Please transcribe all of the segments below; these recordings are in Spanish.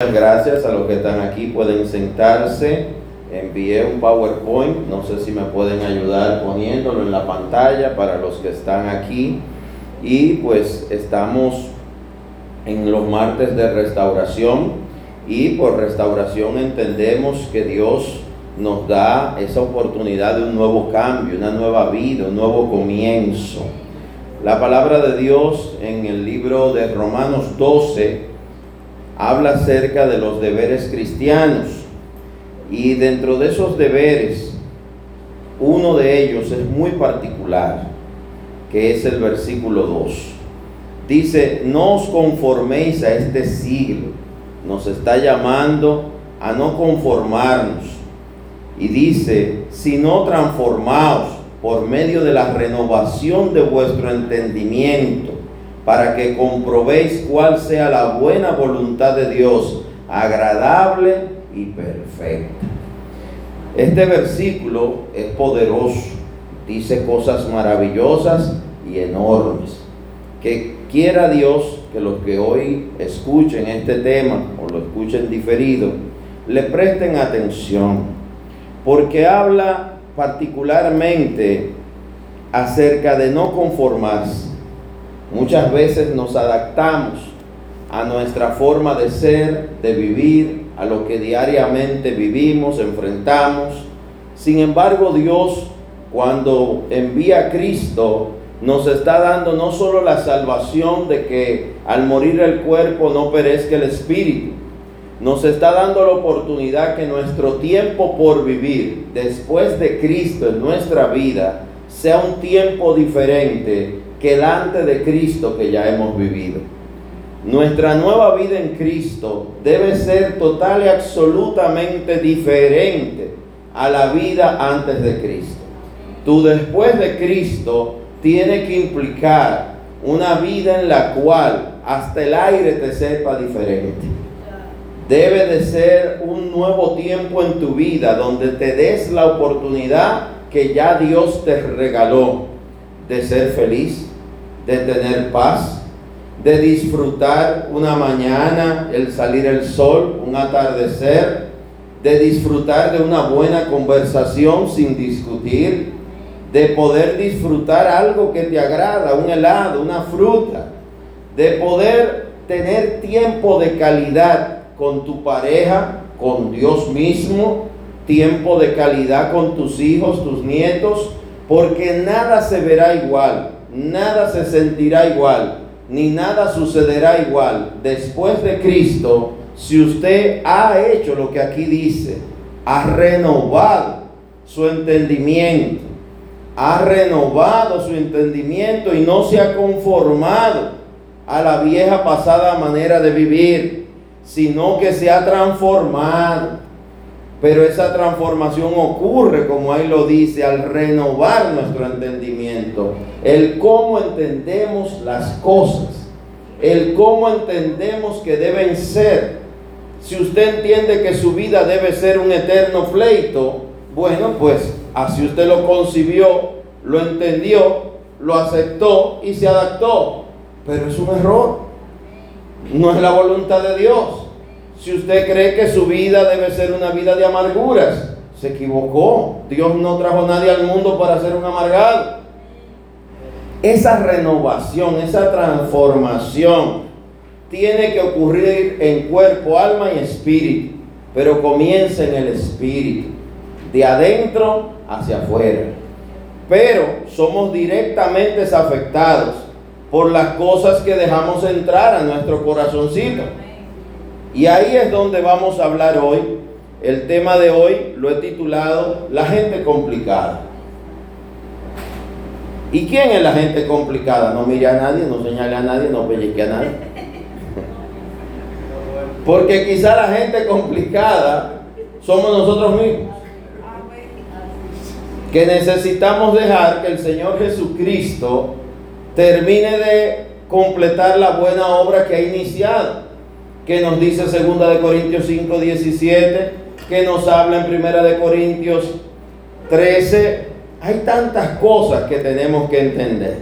Gracias a los que están aquí, pueden sentarse. Envié un PowerPoint, no sé si me pueden ayudar poniéndolo en la pantalla para los que están aquí. Y pues estamos en los martes de restauración y por restauración entendemos que Dios nos da esa oportunidad de un nuevo cambio, una nueva vida, un nuevo comienzo. La palabra de Dios en el libro de Romanos 12 habla acerca de los deberes cristianos y dentro de esos deberes, uno de ellos es muy particular, que es el versículo 2. Dice, no os conforméis a este siglo, nos está llamando a no conformarnos. Y dice, sino transformaos por medio de la renovación de vuestro entendimiento para que comprobéis cuál sea la buena voluntad de Dios, agradable y perfecta. Este versículo es poderoso, dice cosas maravillosas y enormes. Que quiera Dios que los que hoy escuchen este tema o lo escuchen diferido, le presten atención, porque habla particularmente acerca de no conformarse Muchas veces nos adaptamos a nuestra forma de ser, de vivir, a lo que diariamente vivimos, enfrentamos. Sin embargo, Dios, cuando envía a Cristo, nos está dando no solo la salvación de que al morir el cuerpo no perezca el espíritu, nos está dando la oportunidad que nuestro tiempo por vivir después de Cristo en nuestra vida sea un tiempo diferente que delante de Cristo que ya hemos vivido. Nuestra nueva vida en Cristo debe ser total y absolutamente diferente a la vida antes de Cristo. Tú después de Cristo tiene que implicar una vida en la cual hasta el aire te sepa diferente. Debe de ser un nuevo tiempo en tu vida donde te des la oportunidad que ya Dios te regaló de ser feliz, de tener paz, de disfrutar una mañana, el salir el sol, un atardecer, de disfrutar de una buena conversación sin discutir, de poder disfrutar algo que te agrada, un helado, una fruta, de poder tener tiempo de calidad con tu pareja, con Dios mismo, tiempo de calidad con tus hijos, tus nietos, porque nada se verá igual nada se sentirá igual, ni nada sucederá igual después de Cristo si usted ha hecho lo que aquí dice, ha renovado su entendimiento, ha renovado su entendimiento y no se ha conformado a la vieja pasada manera de vivir, sino que se ha transformado pero esa transformación ocurre, como ahí lo dice, al renovar nuestro entendimiento. El cómo entendemos las cosas. El cómo entendemos que deben ser. Si usted entiende que su vida debe ser un eterno pleito, bueno, pues así usted lo concibió, lo entendió, lo aceptó y se adaptó. Pero es un error. No es la voluntad de Dios. Si usted cree que su vida debe ser una vida de amarguras, se equivocó. Dios no trajo a nadie al mundo para ser un amargado. Esa renovación, esa transformación tiene que ocurrir en cuerpo, alma y espíritu, pero comienza en el espíritu, de adentro hacia afuera. Pero somos directamente afectados por las cosas que dejamos entrar a nuestro corazoncito. Y ahí es donde vamos a hablar hoy. El tema de hoy lo he titulado La gente complicada. ¿Y quién es la gente complicada? No mire a nadie, no señale a nadie, no pellizque a nadie. Porque quizá la gente complicada somos nosotros mismos. Que necesitamos dejar que el Señor Jesucristo termine de completar la buena obra que ha iniciado que nos dice segunda de Corintios 5, 17, que nos habla en primera de Corintios 13. Hay tantas cosas que tenemos que entender.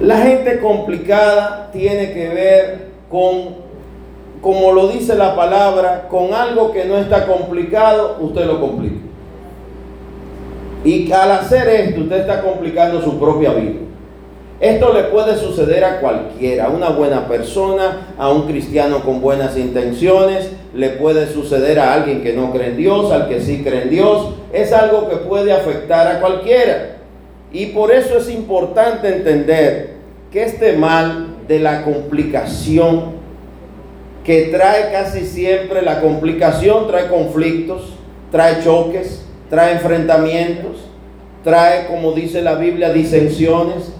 La gente complicada tiene que ver con, como lo dice la palabra, con algo que no está complicado, usted lo complica. Y al hacer esto, usted está complicando su propia vida. Esto le puede suceder a cualquiera, a una buena persona, a un cristiano con buenas intenciones, le puede suceder a alguien que no cree en Dios, al que sí cree en Dios. Es algo que puede afectar a cualquiera. Y por eso es importante entender que este mal de la complicación que trae casi siempre la complicación, trae conflictos, trae choques, trae enfrentamientos, trae, como dice la Biblia, disensiones,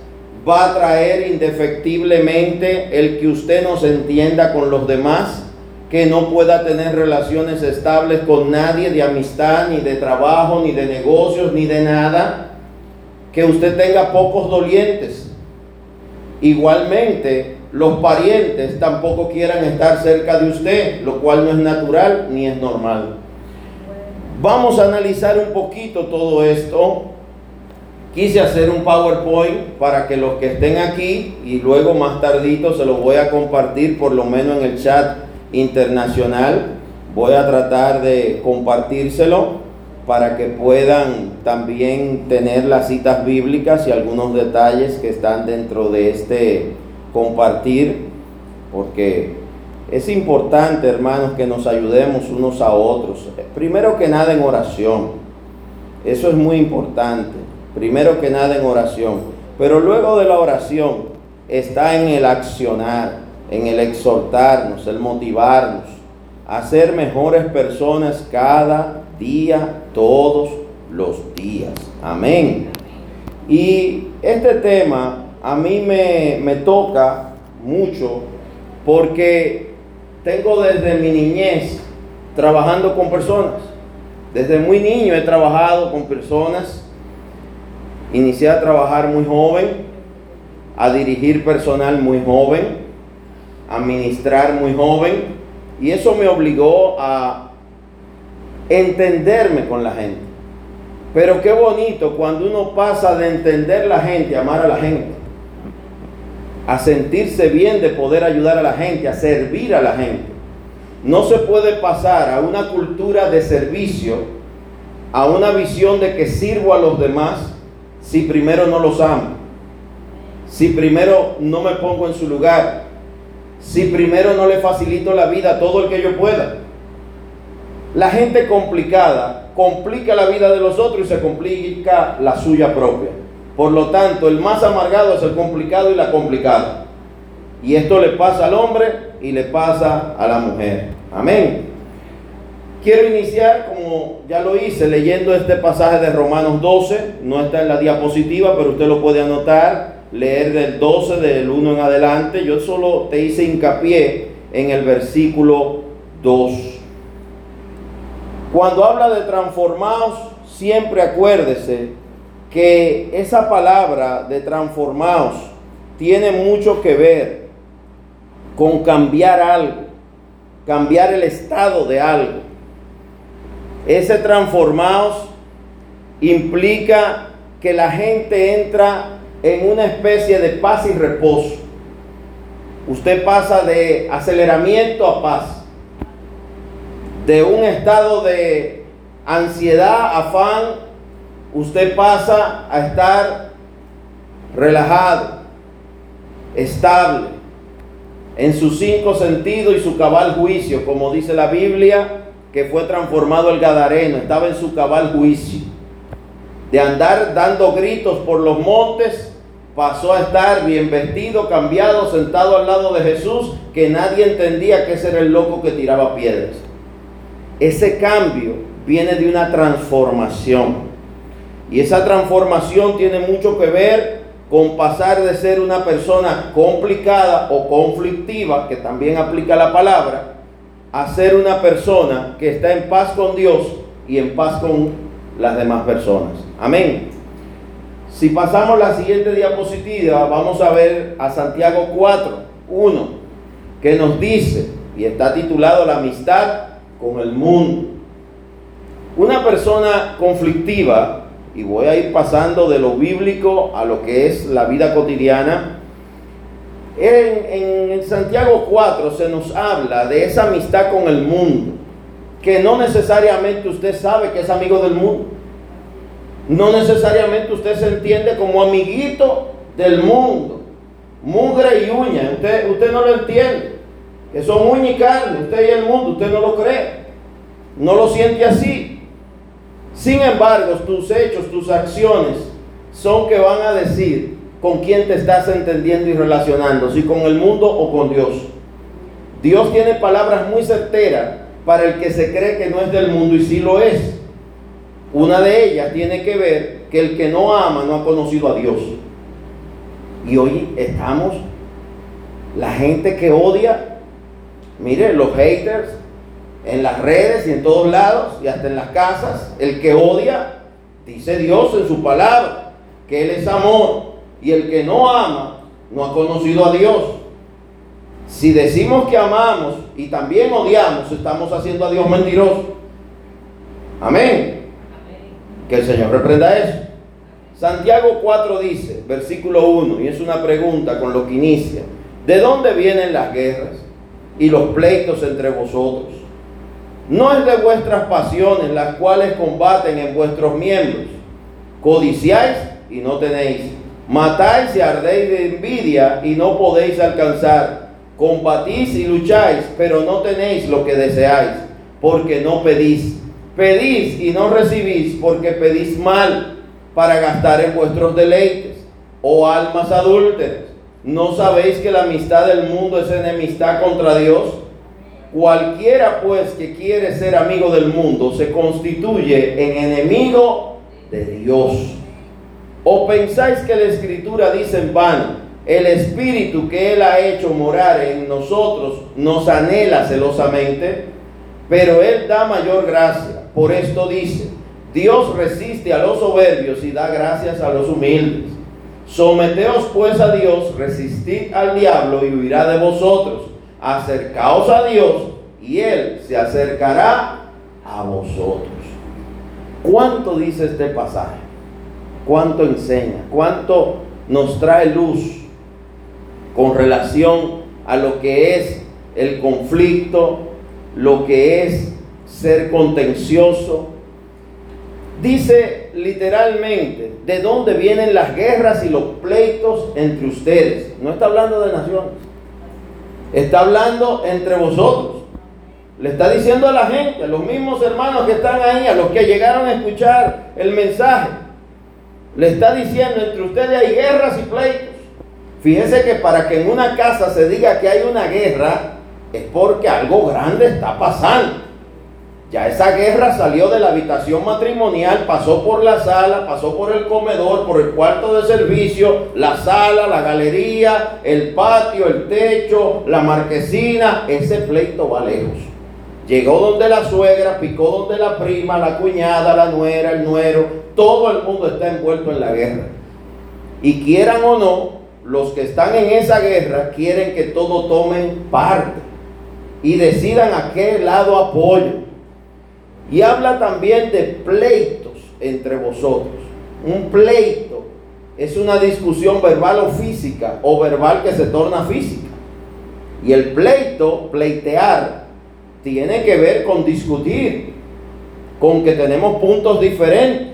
va a traer indefectiblemente el que usted no se entienda con los demás, que no pueda tener relaciones estables con nadie de amistad, ni de trabajo, ni de negocios, ni de nada, que usted tenga pocos dolientes. Igualmente, los parientes tampoco quieran estar cerca de usted, lo cual no es natural ni es normal. Vamos a analizar un poquito todo esto Quise hacer un PowerPoint para que los que estén aquí y luego más tardito se los voy a compartir por lo menos en el chat internacional. Voy a tratar de compartírselo para que puedan también tener las citas bíblicas y algunos detalles que están dentro de este compartir, porque es importante, hermanos, que nos ayudemos unos a otros. Primero que nada en oración. Eso es muy importante primero que nada en oración, pero luego de la oración está en el accionar, en el exhortarnos, el motivarnos a ser mejores personas cada día, todos los días. Amén. Y este tema a mí me, me toca mucho porque tengo desde mi niñez trabajando con personas. Desde muy niño he trabajado con personas Inicié a trabajar muy joven, a dirigir personal muy joven, a ministrar muy joven, y eso me obligó a entenderme con la gente. Pero qué bonito cuando uno pasa de entender la gente, amar a la gente, a sentirse bien de poder ayudar a la gente, a servir a la gente. No se puede pasar a una cultura de servicio, a una visión de que sirvo a los demás, si primero no los amo? Si primero no me pongo en su lugar? Si primero no le facilito la vida a todo el que yo pueda? La gente complicada complica la vida de los otros y se complica la suya propia. Por lo tanto, el más amargado es el complicado y la complicada. Y esto le pasa al hombre y le pasa a la mujer. Amén. Quiero iniciar, como ya lo hice, leyendo este pasaje de Romanos 12. No está en la diapositiva, pero usted lo puede anotar, leer del 12, del 1 en adelante. Yo solo te hice hincapié en el versículo 2. Cuando habla de transformados, siempre acuérdese que esa palabra de transformados tiene mucho que ver con cambiar algo, cambiar el estado de algo. Ese transformados implica que la gente entra en una especie de paz y reposo. Usted pasa de aceleramiento a paz, de un estado de ansiedad, afán, usted pasa a estar relajado, estable, en sus cinco sentidos y su cabal juicio, como dice la Biblia, que fue transformado el Gadareno, estaba en su cabal juicio. De andar dando gritos por los montes, pasó a estar bien vestido, cambiado, sentado al lado de Jesús, que nadie entendía que ese era el loco que tiraba piedras. Ese cambio viene de una transformación. Y esa transformación tiene mucho que ver con pasar de ser una persona complicada o conflictiva, que también aplica la palabra, a ser una persona que está en paz con Dios y en paz con las demás personas. Amén. Si pasamos la siguiente diapositiva, vamos a ver a Santiago 4, 1, que nos dice, y está titulado La amistad con el mundo. Una persona conflictiva, y voy a ir pasando de lo bíblico a lo que es la vida cotidiana, En, Santiago 4 se nos habla de esa amistad con el mundo, que no necesariamente usted sabe que es amigo del mundo. No necesariamente usted se entiende como amiguito del mundo. Mugre y uña. Usted, usted no lo entiende. Que son uña y carne. Usted y el mundo. Usted no lo cree. No lo siente así. Sin embargo, tus hechos, tus acciones son que van a decir con quién te estás entendiendo y relacionando. Si con el mundo o con Dios. Dios tiene palabras muy certeras para el que se cree que no es del mundo y sí lo es. Una de ellas tiene que ver que el que no ama no ha conocido a Dios. Y hoy estamos, la gente que odia, mire, los haters en las redes y en todos lados y hasta en las casas, el que odia, dice Dios en su palabra, que Él es amor. Y el que no ama no ha conocido a Dios. Si decimos que amamos y también odiamos, estamos haciendo a Dios mentiroso. Amén. Que el Señor reprenda eso. Santiago 4 dice, versículo 1, y es una pregunta con lo que inicia, ¿de dónde vienen las guerras y los pleitos entre vosotros? No es de vuestras pasiones las cuales combaten en vuestros miembros. Codiciáis y no tenéis. Matáis y ardéis de envidia y no podéis alcanzar. Combatís y lucháis, pero no tenéis lo que deseáis, porque no pedís Pedís y no recibís porque pedís mal para gastar en vuestros deleites. Oh almas adúlteras, ¿no sabéis que la amistad del mundo es enemistad contra Dios? Cualquiera pues que quiere ser amigo del mundo se constituye en enemigo de Dios. ¿O pensáis que la escritura dice en vano, el espíritu que Él ha hecho morar en nosotros nos anhela celosamente? Pero Él da mayor gracia. Por esto dice, Dios resiste a los soberbios y da gracias a los humildes. Someteos pues a Dios, resistid al diablo y huirá de vosotros. Acercaos a Dios y Él se acercará a vosotros. ¿Cuánto dice este pasaje? ¿Cuánto enseña? ¿Cuánto nos trae luz con relación a lo que es el conflicto, lo que es ser contencioso. Dice literalmente de dónde vienen las guerras y los pleitos entre ustedes. No está hablando de naciones. Está hablando entre vosotros. Le está diciendo a la gente, a los mismos hermanos que están ahí, a los que llegaron a escuchar el mensaje. Le está diciendo, entre ustedes hay guerras y pleitos. Fíjese que para que en una casa se diga que hay una guerra, es porque algo grande está pasando. Ya esa guerra salió de la habitación matrimonial, pasó por la sala, pasó por el comedor, por el cuarto de servicio, la sala, la galería, el patio, el techo, la marquesina. Ese pleito va lejos. Llegó donde la suegra, picó donde la prima, la cuñada, la nuera, el nuero. Todo el mundo está envuelto en la guerra. Y quieran o no, los que están en esa guerra quieren que todos tomen parte y decidan a qué lado apoyan. Y habla también de pleitos entre vosotros. Un pleito es una discusión verbal o física, o verbal que se torna física. Y el pleito, pleitear, tiene que ver con discutir, con que tenemos puntos diferentes.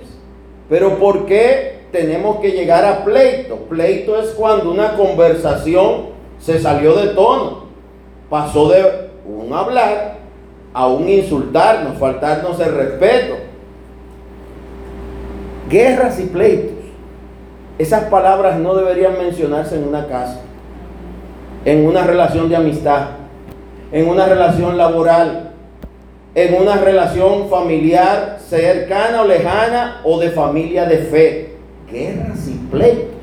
Pero ¿por qué tenemos que llegar a pleito? Pleito es cuando una conversación se salió de tono, pasó de un hablar aún insultarnos, faltarnos el respeto. Guerras y pleitos. Esas palabras no deberían mencionarse en una casa, en una relación de amistad, en una relación laboral, en una relación familiar cercana o lejana o de familia de fe. Guerras y pleitos.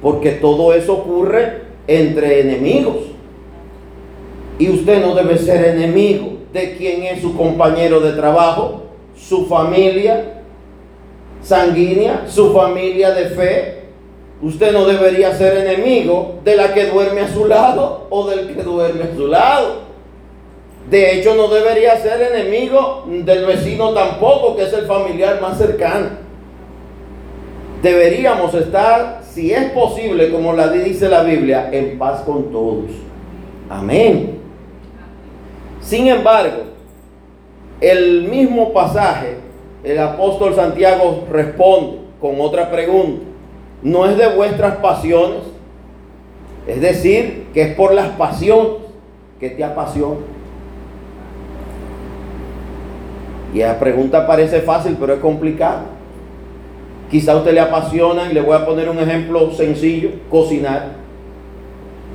Porque todo eso ocurre entre enemigos. Y usted no debe ser enemigo de quién es su compañero de trabajo, su familia sanguínea, su familia de fe. Usted no debería ser enemigo de la que duerme a su lado o del que duerme a su lado. De hecho, no debería ser enemigo del vecino tampoco, que es el familiar más cercano. Deberíamos estar si es posible, como la dice la Biblia, en paz con todos. Amén. Sin embargo, el mismo pasaje, el apóstol Santiago responde con otra pregunta. ¿No es de vuestras pasiones? Es decir, que es por las pasiones que te apasiona. Y la pregunta parece fácil, pero es complicada. Quizá usted le apasiona, y le voy a poner un ejemplo sencillo, cocinar.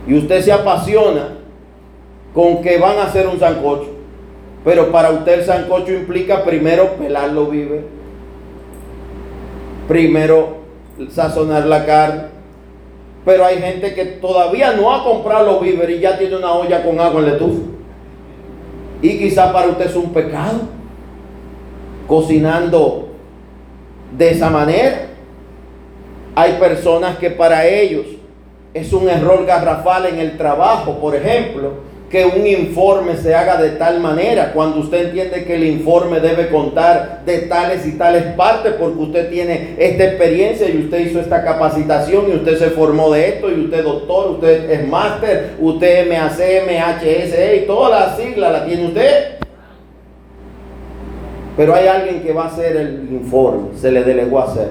Y usted se apasiona con que van a hacer un sancocho. Pero para usted el sancocho implica primero pelarlo vive. Primero sazonar la carne. Pero hay gente que todavía no ha comprado los víveres y ya tiene una olla con agua en la estufa. Y quizá para usted es un pecado cocinando de esa manera. Hay personas que para ellos es un error garrafal en el trabajo, por ejemplo, que un informe se haga de tal manera, cuando usted entiende que el informe debe contar de tales y tales partes, porque usted tiene esta experiencia y usted hizo esta capacitación y usted se formó de esto y usted doctor, usted es máster, usted MAC, MHSE y todas las siglas la tiene usted. Pero hay alguien que va a hacer el informe, se le delegó a hacer.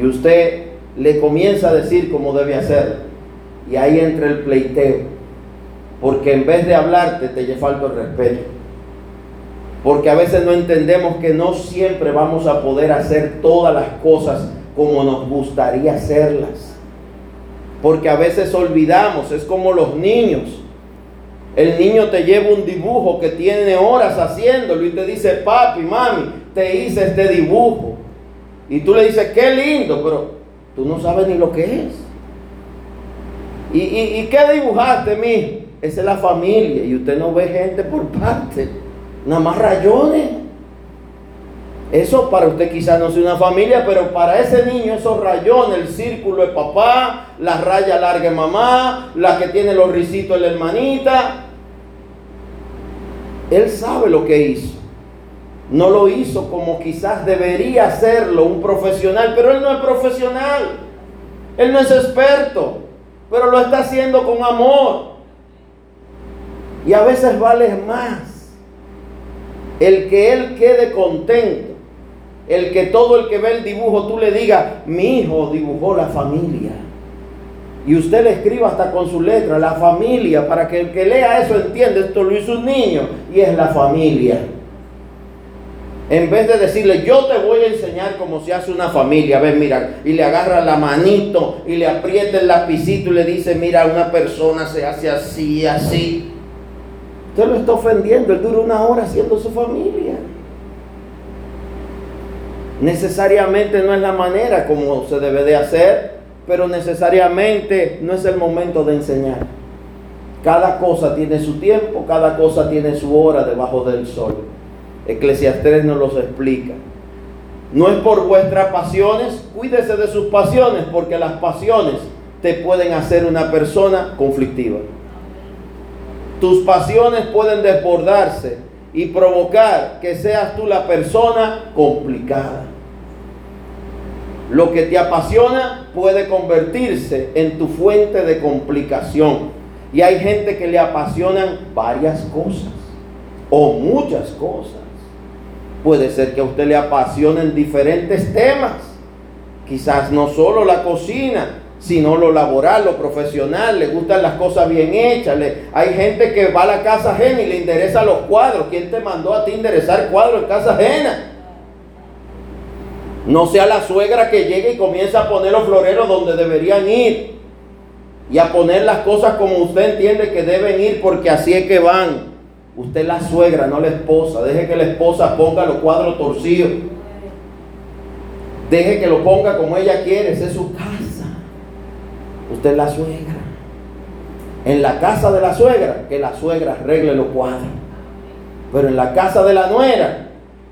Y usted le comienza a decir cómo debe hacer. Y ahí entra el pleiteo. Porque en vez de hablarte te falta el respeto. Porque a veces no entendemos que no siempre vamos a poder hacer todas las cosas como nos gustaría hacerlas. Porque a veces olvidamos, es como los niños el niño te lleva un dibujo que tiene horas haciéndolo y te dice, papi, mami, te hice este dibujo. Y tú le dices, qué lindo, pero tú no sabes ni lo que es. ¿Y, y, qué dibujaste, mi? Esa es la familia y usted no ve gente por parte, nada más rayones. Eso para usted quizás no sea una familia, pero para ese niño esos rayones, el círculo de papá, la raya larga de mamá, la que tiene los risitos de la hermanita, él sabe lo que hizo. No lo hizo como quizás debería hacerlo un profesional, pero él no es profesional. Él no es experto, pero lo está haciendo con amor. Y a veces vale más el que él quede contento, el que todo el que ve el dibujo tú le digas, mi hijo dibujó la familia. Y usted le escriba hasta con su letra, la familia, para que el que lea eso entienda, esto lo hizo un niño y es la familia. En vez de decirle, yo te voy a enseñar cómo se hace una familia, ven, mira, y le agarra la manito y le aprieta el lapicito y le dice, mira, una persona se hace así, así. Usted lo está ofendiendo, él dura una hora haciendo su familia. Necesariamente no es la manera como se debe de hacer pero necesariamente no es el momento de enseñar. Cada cosa tiene su tiempo, cada cosa tiene su hora debajo del sol. Eclesiastés nos los explica. No es por vuestras pasiones, cuídese de sus pasiones, porque las pasiones te pueden hacer una persona conflictiva. Tus pasiones pueden desbordarse y provocar que seas tú la persona complicada. Lo que te apasiona puede convertirse en tu fuente de complicación. Y hay gente que le apasionan varias cosas o muchas cosas. Puede ser que a usted le apasionen diferentes temas. Quizás no solo la cocina, sino lo laboral, lo profesional, le gustan las cosas bien hechas. hay gente que va a la casa ajena y le interesa los cuadros. ¿Quién te mandó a ti interesar cuadros en casa ajena? No sea la suegra que llegue y comienza a poner los floreros donde deberían ir. Y a poner las cosas como usted entiende que deben ir porque así es que van. Usted es la suegra, no la esposa. Deje que la esposa ponga los cuadros torcidos. Deje que lo ponga como ella quiere. Esa es su casa. Usted es la suegra. En la casa de la suegra, que la suegra arregle los cuadros. Pero en la casa de la nuera,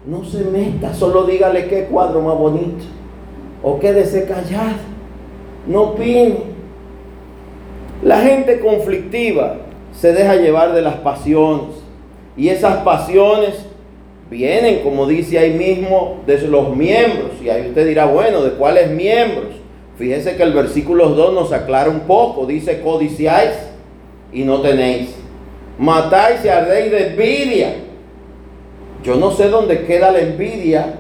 no se meta, solo dígale qué cuadro más bonito. O quédese callado. No opine. La gente conflictiva se deja llevar de las pasiones. Y esas pasiones vienen, como dice ahí mismo, de los miembros. Y ahí usted dirá, bueno, ¿de cuáles miembros? Fíjese que el versículo 2 nos aclara un poco. Dice, codiciáis y no tenéis. Matáis y ardéis de. Yo no sé dónde queda la envidia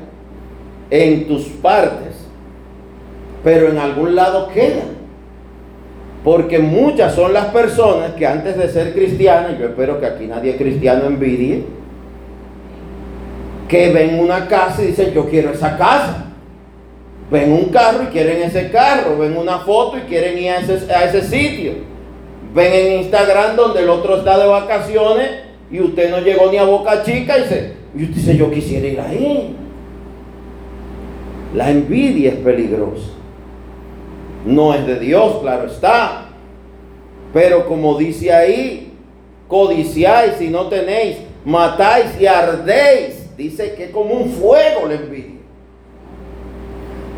en tus partes, pero en algún lado queda. Porque muchas son las personas que antes de ser cristianas, yo espero que aquí nadie cristiano envidie, que ven una casa y dicen, yo quiero esa casa. Ven un carro y quieren ese carro. Ven una foto y quieren ir a ese, a ese sitio. Ven en Instagram donde el otro está de vacaciones y usted no llegó ni a Boca Chica y, se, y usted dice, yo quisiera ir ahí. La envidia es peligrosa. No es de Dios, claro está. Pero como dice ahí, codiciáis y no tenéis, matáis y ardéis. Dice que como un fuego la envidia.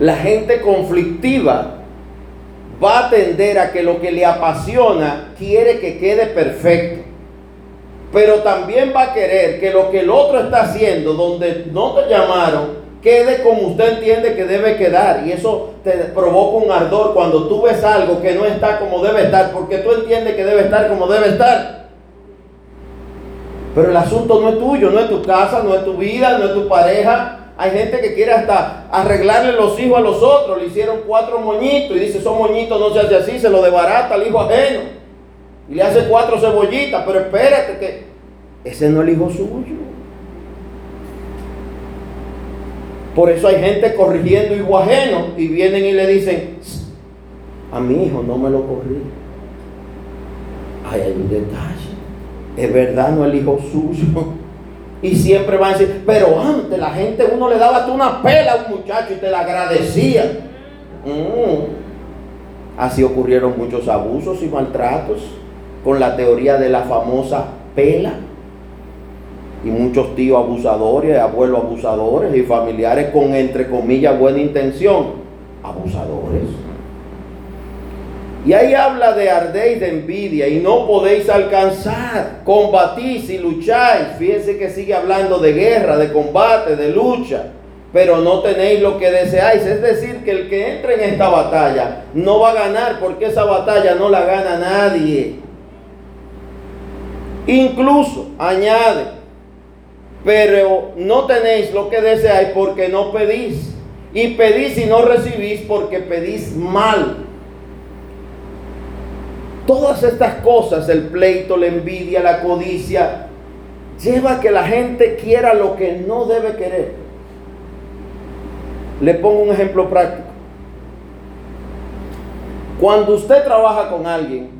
La gente conflictiva va a tender a que lo que le apasiona quiere que quede perfecto. Pero también va a querer que lo que el otro está haciendo, donde no te llamaron, quede como usted entiende que debe quedar. Y eso te provoca un ardor cuando tú ves algo que no está como debe estar, porque tú entiendes que debe estar como debe estar. Pero el asunto no es tuyo, no es tu casa, no es tu vida, no es tu pareja. Hay gente que quiere hasta arreglarle los hijos a los otros. Le hicieron cuatro moñitos y dice, son moñitos no se hace así, se lo debarata al hijo ajeno. Y le hace cuatro cebollitas, pero espérate que ese no es el hijo suyo. Por eso hay gente corrigiendo hijo ajeno y vienen y le dicen, a mi hijo no me lo corrí. Ay, hay un detalle. Es verdad, no el hijo suyo. Y siempre van a decir, pero antes la gente, uno le daba una pela a un muchacho y te la agradecía. Mm. Así ocurrieron muchos abusos y maltratos con la teoría de la famosa pela y muchos tíos abusadores, abuelos abusadores y familiares con, entre comillas, buena intención, abusadores. Y ahí habla de ardéis de envidia y no podéis alcanzar, combatís y lucháis. Fíjense que sigue hablando de guerra, de combate, de lucha, pero no tenéis lo que deseáis. Es decir, que el que entre en esta batalla no va a ganar porque esa batalla no la gana nadie. Incluso, añade, pero no tenéis lo que deseáis porque no pedís. Y pedís y no recibís porque pedís mal. Todas estas cosas, el pleito, la envidia, la codicia, lleva a que la gente quiera lo que no debe querer. Le pongo un ejemplo práctico. Cuando usted trabaja con alguien,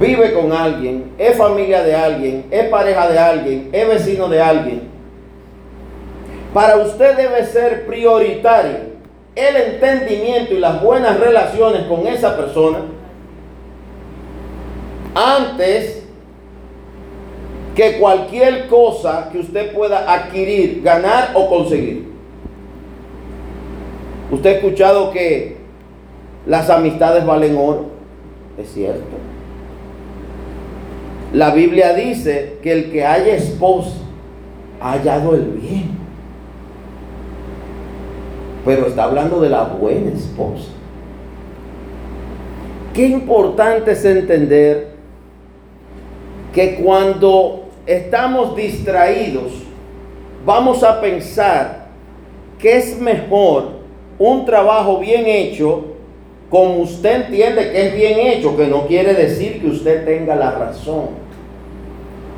vive con alguien, es familia de alguien, es pareja de alguien, es vecino de alguien, para usted debe ser prioritario el entendimiento y las buenas relaciones con esa persona antes que cualquier cosa que usted pueda adquirir, ganar o conseguir. Usted ha escuchado que las amistades valen oro, es cierto. La Biblia dice que el que haya esposa ha hallado el bien. Pero está hablando de la buena esposa. Qué importante es entender que cuando estamos distraídos, vamos a pensar que es mejor un trabajo bien hecho como usted entiende que es bien hecho, que no quiere decir que usted tenga la razón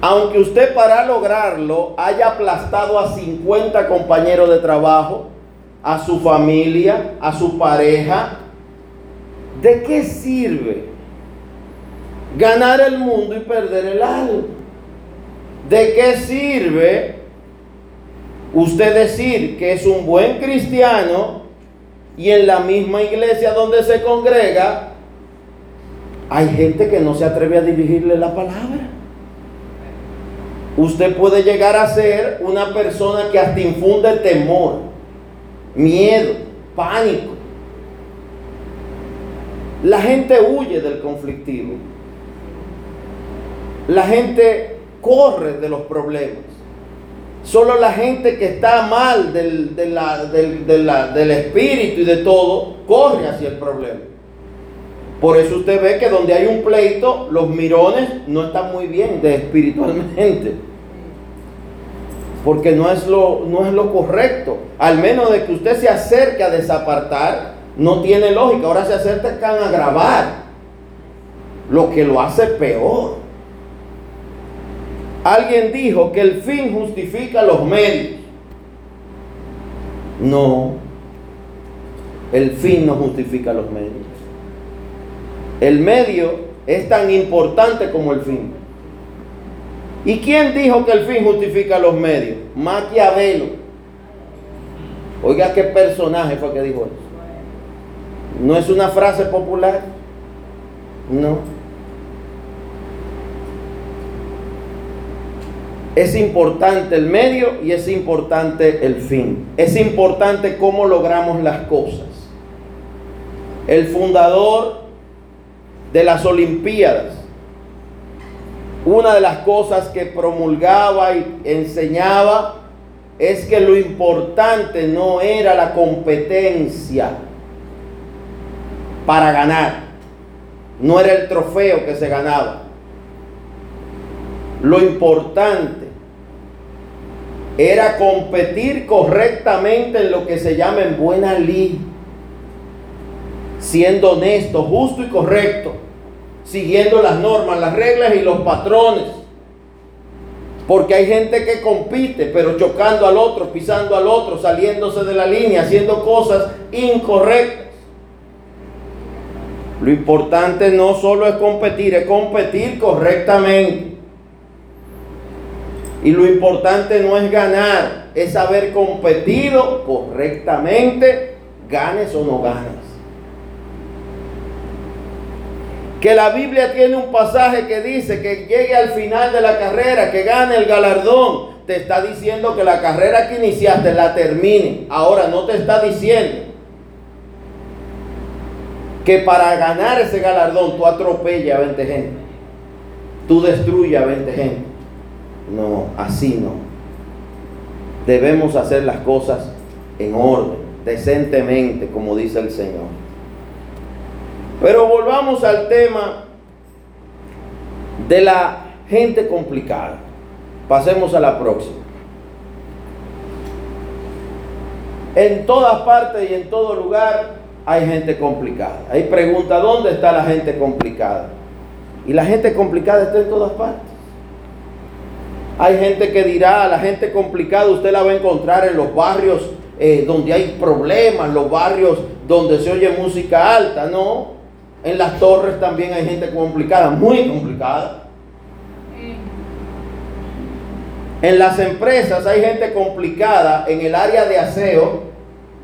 aunque usted para lograrlo haya aplastado a 50 compañeros de trabajo, a su familia, a su pareja, ¿de qué sirve ganar el mundo y perder el alma? ¿De qué sirve usted decir que es un buen cristiano y en la misma iglesia donde se congrega hay gente que no se atreve a dirigirle la palabra? Usted puede llegar a ser una persona que hasta infunde temor, miedo, pánico. La gente huye del conflictivo. La gente corre de los problemas. Solo la gente que está mal del, del espíritu y de todo, corre hacia el problema. Por eso usted ve que donde hay un pleito, los mirones no están muy bien de espiritualmente. Porque no es, lo, no es lo correcto. Al menos de que usted se acerque a desapartar, no tiene lógica. Ahora se acercan a grabar. Lo que lo hace peor. Alguien dijo que el fin justifica los medios. No, el fin no justifica los medios. El medio es tan importante como el fin. ¿Y quién dijo que el fin justifica los medios? Maquiavelo. Oiga, qué personaje fue que dijo eso. No es una frase popular. No. Es importante el medio y es importante el fin. Es importante cómo logramos las cosas. El fundador de las Olimpiadas, una de las cosas que promulgaba y enseñaba es que lo importante no era la competencia para ganar, no era el trofeo que se ganaba. Lo importante era competir correctamente en lo que se llama en buena ley, siendo honesto, justo y correcto siguiendo las normas, las reglas y los patrones. Porque hay gente que compite, pero chocando al otro, pisando al otro, saliéndose de la línea, haciendo cosas incorrectas. Lo importante no solo es competir, es competir correctamente. Y lo importante no es ganar, es haber competido correctamente, ganes o no ganes. Que la Biblia tiene un pasaje que dice que llegue al final de la carrera, que gane el galardón. Te está diciendo que la carrera que iniciaste la termine. Ahora no te está diciendo que para ganar ese galardón tú atropellas a 20 gente. Tú destruyas a 20 gente. No, así no. Debemos hacer las cosas en orden, decentemente, como dice el Señor. Pero volvamos al tema de la gente complicada. Pasemos a la próxima. En todas partes y en todo lugar hay gente complicada. Hay pregunta, ¿dónde está la gente complicada? Y la gente complicada está en todas partes. Hay gente que dirá, la gente complicada usted la va a encontrar en los barrios eh, donde hay problemas, los barrios donde se oye música alta, no. En las torres también hay gente complicada, muy complicada. En las empresas hay gente complicada en el área de aseo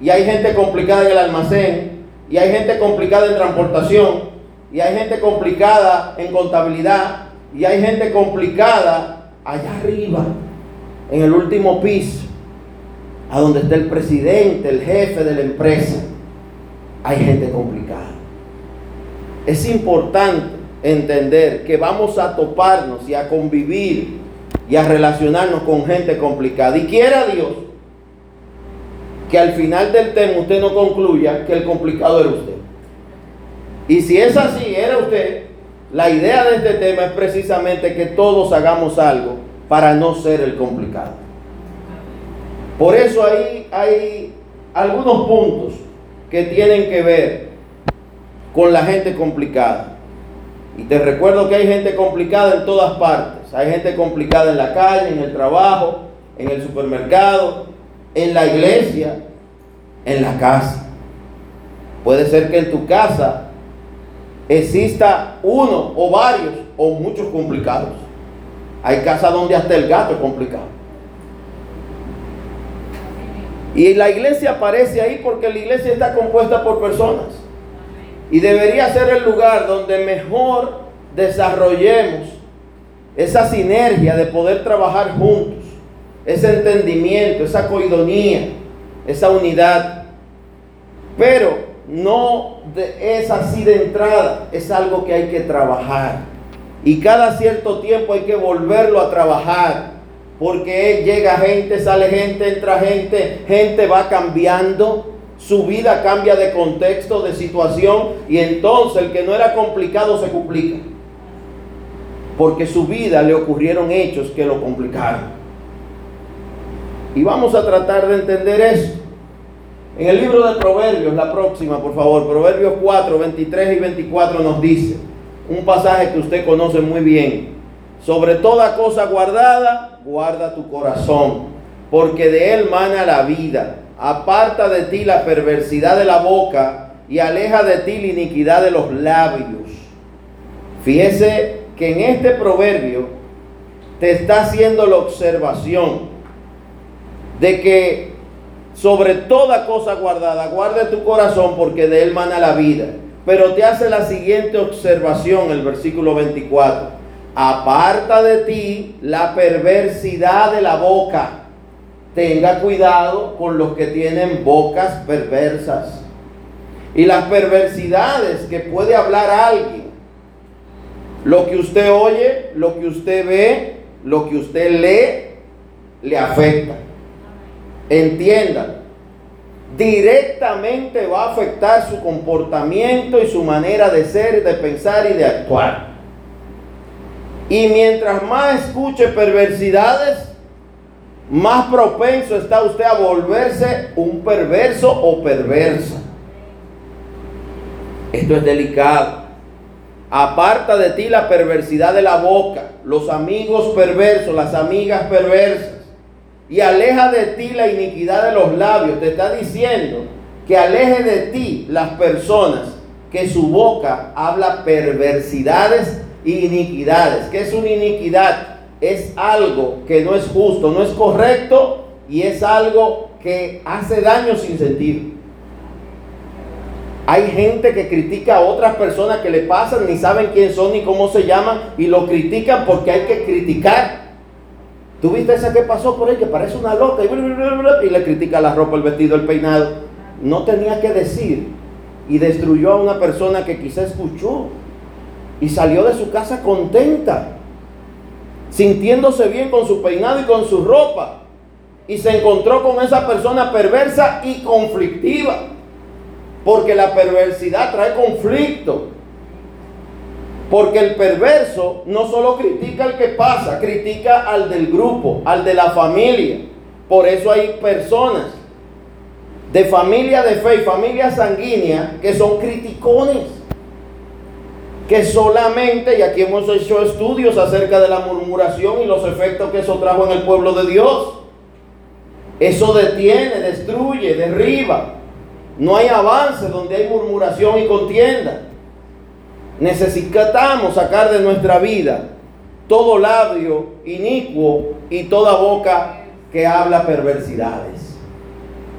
y hay gente complicada en el almacén y hay gente complicada en transportación y hay gente complicada en contabilidad y hay gente complicada allá arriba, en el último piso, a donde está el presidente, el jefe de la empresa. Hay gente complicada. Es importante entender que vamos a toparnos y a convivir y a relacionarnos con gente complicada. Y quiera Dios que al final del tema usted no concluya que el complicado era usted. Y si es así, era usted, la idea de este tema es precisamente que todos hagamos algo para no ser el complicado. Por eso ahí hay algunos puntos que tienen que ver con la gente complicada. Y te recuerdo que hay gente complicada en todas partes. Hay gente complicada en la calle, en el trabajo, en el supermercado, en la iglesia, en la casa. Puede ser que en tu casa exista uno o varios o muchos complicados. Hay casas donde hasta el gato es complicado. Y la iglesia aparece ahí porque la iglesia está compuesta por personas. Y debería ser el lugar donde mejor desarrollemos esa sinergia de poder trabajar juntos, ese entendimiento, esa coidonía, esa unidad. Pero no es así de entrada, es algo que hay que trabajar. Y cada cierto tiempo hay que volverlo a trabajar porque llega gente, sale gente, entra gente, gente va cambiando, su vida cambia de contexto, de situación, y entonces el que no era complicado se complica. Porque su vida le ocurrieron hechos que lo complicaron. Y vamos a tratar de entender eso. En el libro de Proverbios, la próxima, por favor, Proverbios 4, 23 y 24 nos dice un pasaje que usted conoce muy bien. Sobre toda cosa guardada, guarda tu corazón, porque de él mana la vida. Aparta de ti la perversidad de la boca y aleja de ti la iniquidad de los labios. Fíjese que en este proverbio te está haciendo la observación de que sobre toda cosa guardada, guarde tu corazón porque de él mana la vida. Pero te hace la siguiente observación, el versículo 24. Aparta de ti la perversidad de la boca. Tenga cuidado con los que tienen bocas perversas. Y las perversidades que puede hablar alguien. Lo que usted oye, lo que usted ve, lo que usted lee, le afecta. Entiendan, directamente va a afectar su comportamiento y su manera de ser, de pensar y de actuar. Y mientras más escuche perversidades, más propenso está usted a volverse un perverso o perversa. Esto es delicado. Aparta de ti la perversidad de la boca, los amigos perversos, las amigas perversas y aleja de ti la iniquidad de los labios. Te está diciendo que aleje de ti las personas que su boca habla perversidades e iniquidades. ¿Qué es una iniquidad? Es algo que no es justo, no es correcto y es algo que hace daño sin sentido. Hay gente que critica a otras personas que le pasan, ni saben quién son ni cómo se llaman, y lo critican porque hay que criticar. ¿Tú viste esa que pasó por ahí que parece una loca y, le critica la ropa, el vestido, el peinado? No tenía que decir y destruyó a una persona que quizá escuchó y salió de su casa contenta, sintiéndose bien con su peinado y con su ropa. Y se encontró con esa persona perversa y conflictiva, porque la perversidad trae conflicto. Porque el perverso no solo critica al que pasa, critica al del grupo, al de la familia. Por eso hay personas de familia de fe y familia sanguínea que son criticones. Que solamente, y aquí hemos hecho estudios acerca de la murmuración y los efectos que eso trajo en el pueblo de Dios. Eso detiene, destruye, derriba. No hay avance donde hay murmuración y contienda. Necesitamos sacar de nuestra vida todo labio inicuo y toda boca que habla perversidades.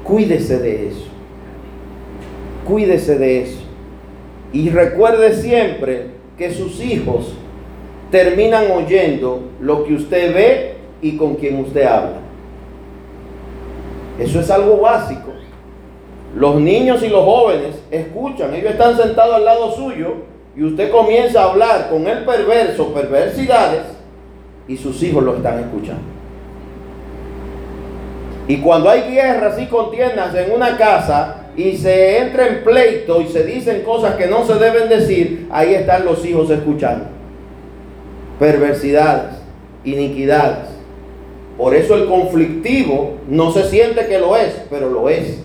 Cuídese de eso. Cuídese de eso. Y recuerde siempre que sus hijos terminan oyendo lo que usted ve y con quien usted habla. Eso es algo básico. Los niños y los jóvenes escuchan, ellos están sentados al lado suyo y usted comienza a hablar con el perverso, perversidades, y sus hijos lo están escuchando. Y cuando hay guerras y contiendas en una casa y se entra en pleito y se dicen cosas que no se deben decir, ahí están los hijos escuchando. Perversidades, iniquidades. Por eso el conflictivo no se siente que lo es, pero lo es.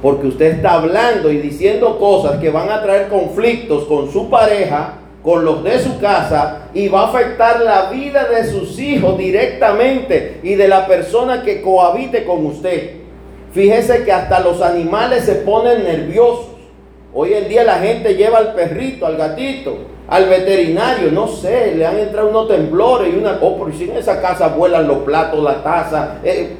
Porque usted está hablando y diciendo cosas que van a traer conflictos con su pareja, con los de su casa y va a afectar la vida de sus hijos directamente y de la persona que cohabite con usted. Fíjese que hasta los animales se ponen nerviosos. Hoy en día la gente lleva al perrito, al gatito, al veterinario, no sé, le han entrado unos temblores y una... Oh, por si en esa casa vuelan los platos, la taza. Eh,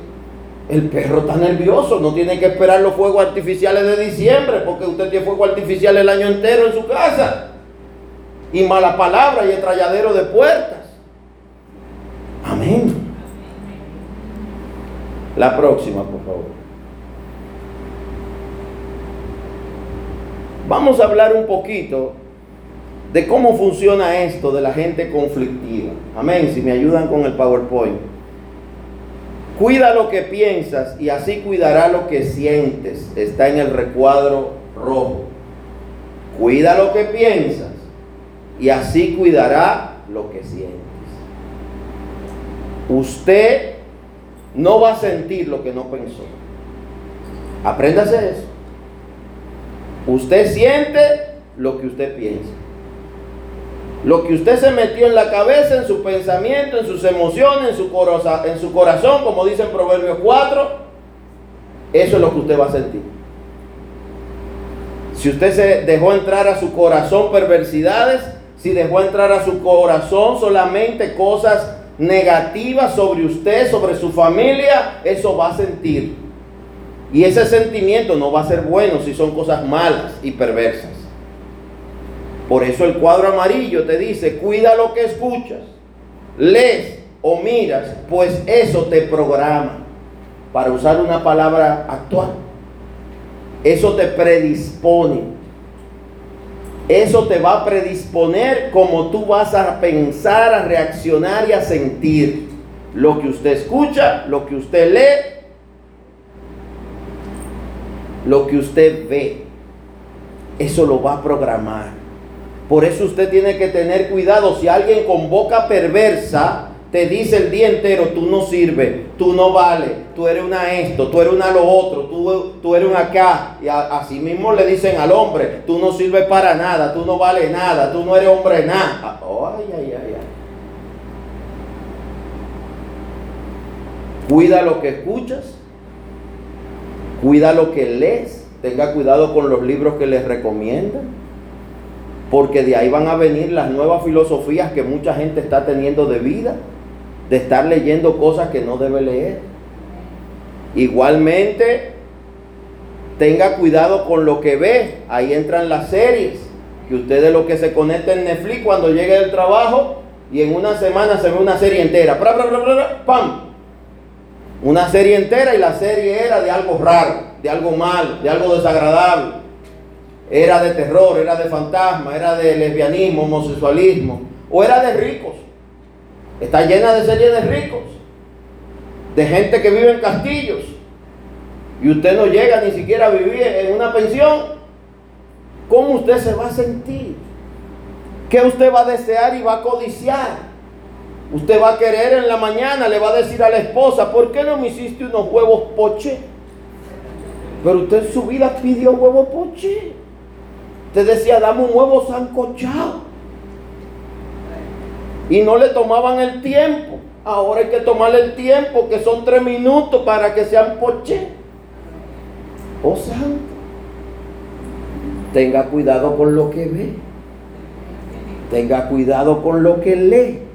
el perro está nervioso, no tiene que esperar los fuegos artificiales de diciembre, porque usted tiene fuego artificial el año entero en su casa. Y mala palabra y estralladero de puertas. Amén. La próxima, por favor. Vamos a hablar un poquito de cómo funciona esto de la gente conflictiva. Amén. Si me ayudan con el PowerPoint. Cuida lo que piensas y así cuidará lo que sientes. Está en el recuadro rojo. Cuida lo que piensas y así cuidará lo que sientes. Usted no va a sentir lo que no pensó. Apréndase eso. Usted siente lo que usted piensa. Lo que usted se metió en la cabeza, en su pensamiento, en sus emociones, en su, corazón, como dice en Proverbios 4, eso es lo que usted va a sentir. Si usted se dejó entrar a su corazón perversidades, si dejó entrar a su corazón solamente cosas negativas sobre usted, sobre su familia, eso va a sentir. Y ese sentimiento no va a ser bueno si son cosas malas y perversas. Por eso el cuadro amarillo te dice, cuida lo que escuchas, lees o miras, pues eso te programa, para usar una palabra actual. Eso te predispone. Eso te va a predisponer como tú vas a pensar, a reaccionar y a sentir. Lo que usted escucha, lo que usted lee, lo que usted ve. Eso lo va a programar. Por eso usted tiene que tener cuidado. Si alguien con boca perversa te dice el día entero, tú no sirves, tú no vales, tú eres una esto, tú eres una lo otro, tú, tú eres un acá. Y así mismo le dicen al hombre, tú no sirves para nada, tú no vales nada, tú no eres hombre nada. Ah, ay, ay, ay, ay. Cuida lo que escuchas, cuida lo que lees, tenga cuidado con los libros que les recomiendan porque de ahí van a venir las nuevas filosofías que mucha gente está teniendo de vida, de estar leyendo cosas que no debe leer. Igualmente, tenga cuidado con lo que ve, ahí entran las series, que ustedes lo que se conecta en Netflix cuando llegue del trabajo y en una semana se ve una serie entera, ¡pam! Una serie entera y la serie era de algo raro, de algo mal, de algo desagradable era de terror, era de fantasma, era de lesbianismo, homosexualismo, o era de ricos. Está llena de series de ricos, de gente que vive en castillos, y usted no llega ni siquiera a vivir en una pensión. ¿Cómo usted se va a sentir? ¿Qué usted va a desear y va a codiciar? Usted va a querer en la mañana, le va a decir a la esposa, ¿por qué no me hiciste unos huevos poche? Pero usted en su vida pidió huevos poche. Te decía, dame un huevo sancochado. Y no le tomaban el tiempo. Ahora hay que tomarle el tiempo, que son tres minutos para que sean poché. Oh santo. Tenga cuidado con lo que ve. Tenga cuidado con lo que lee.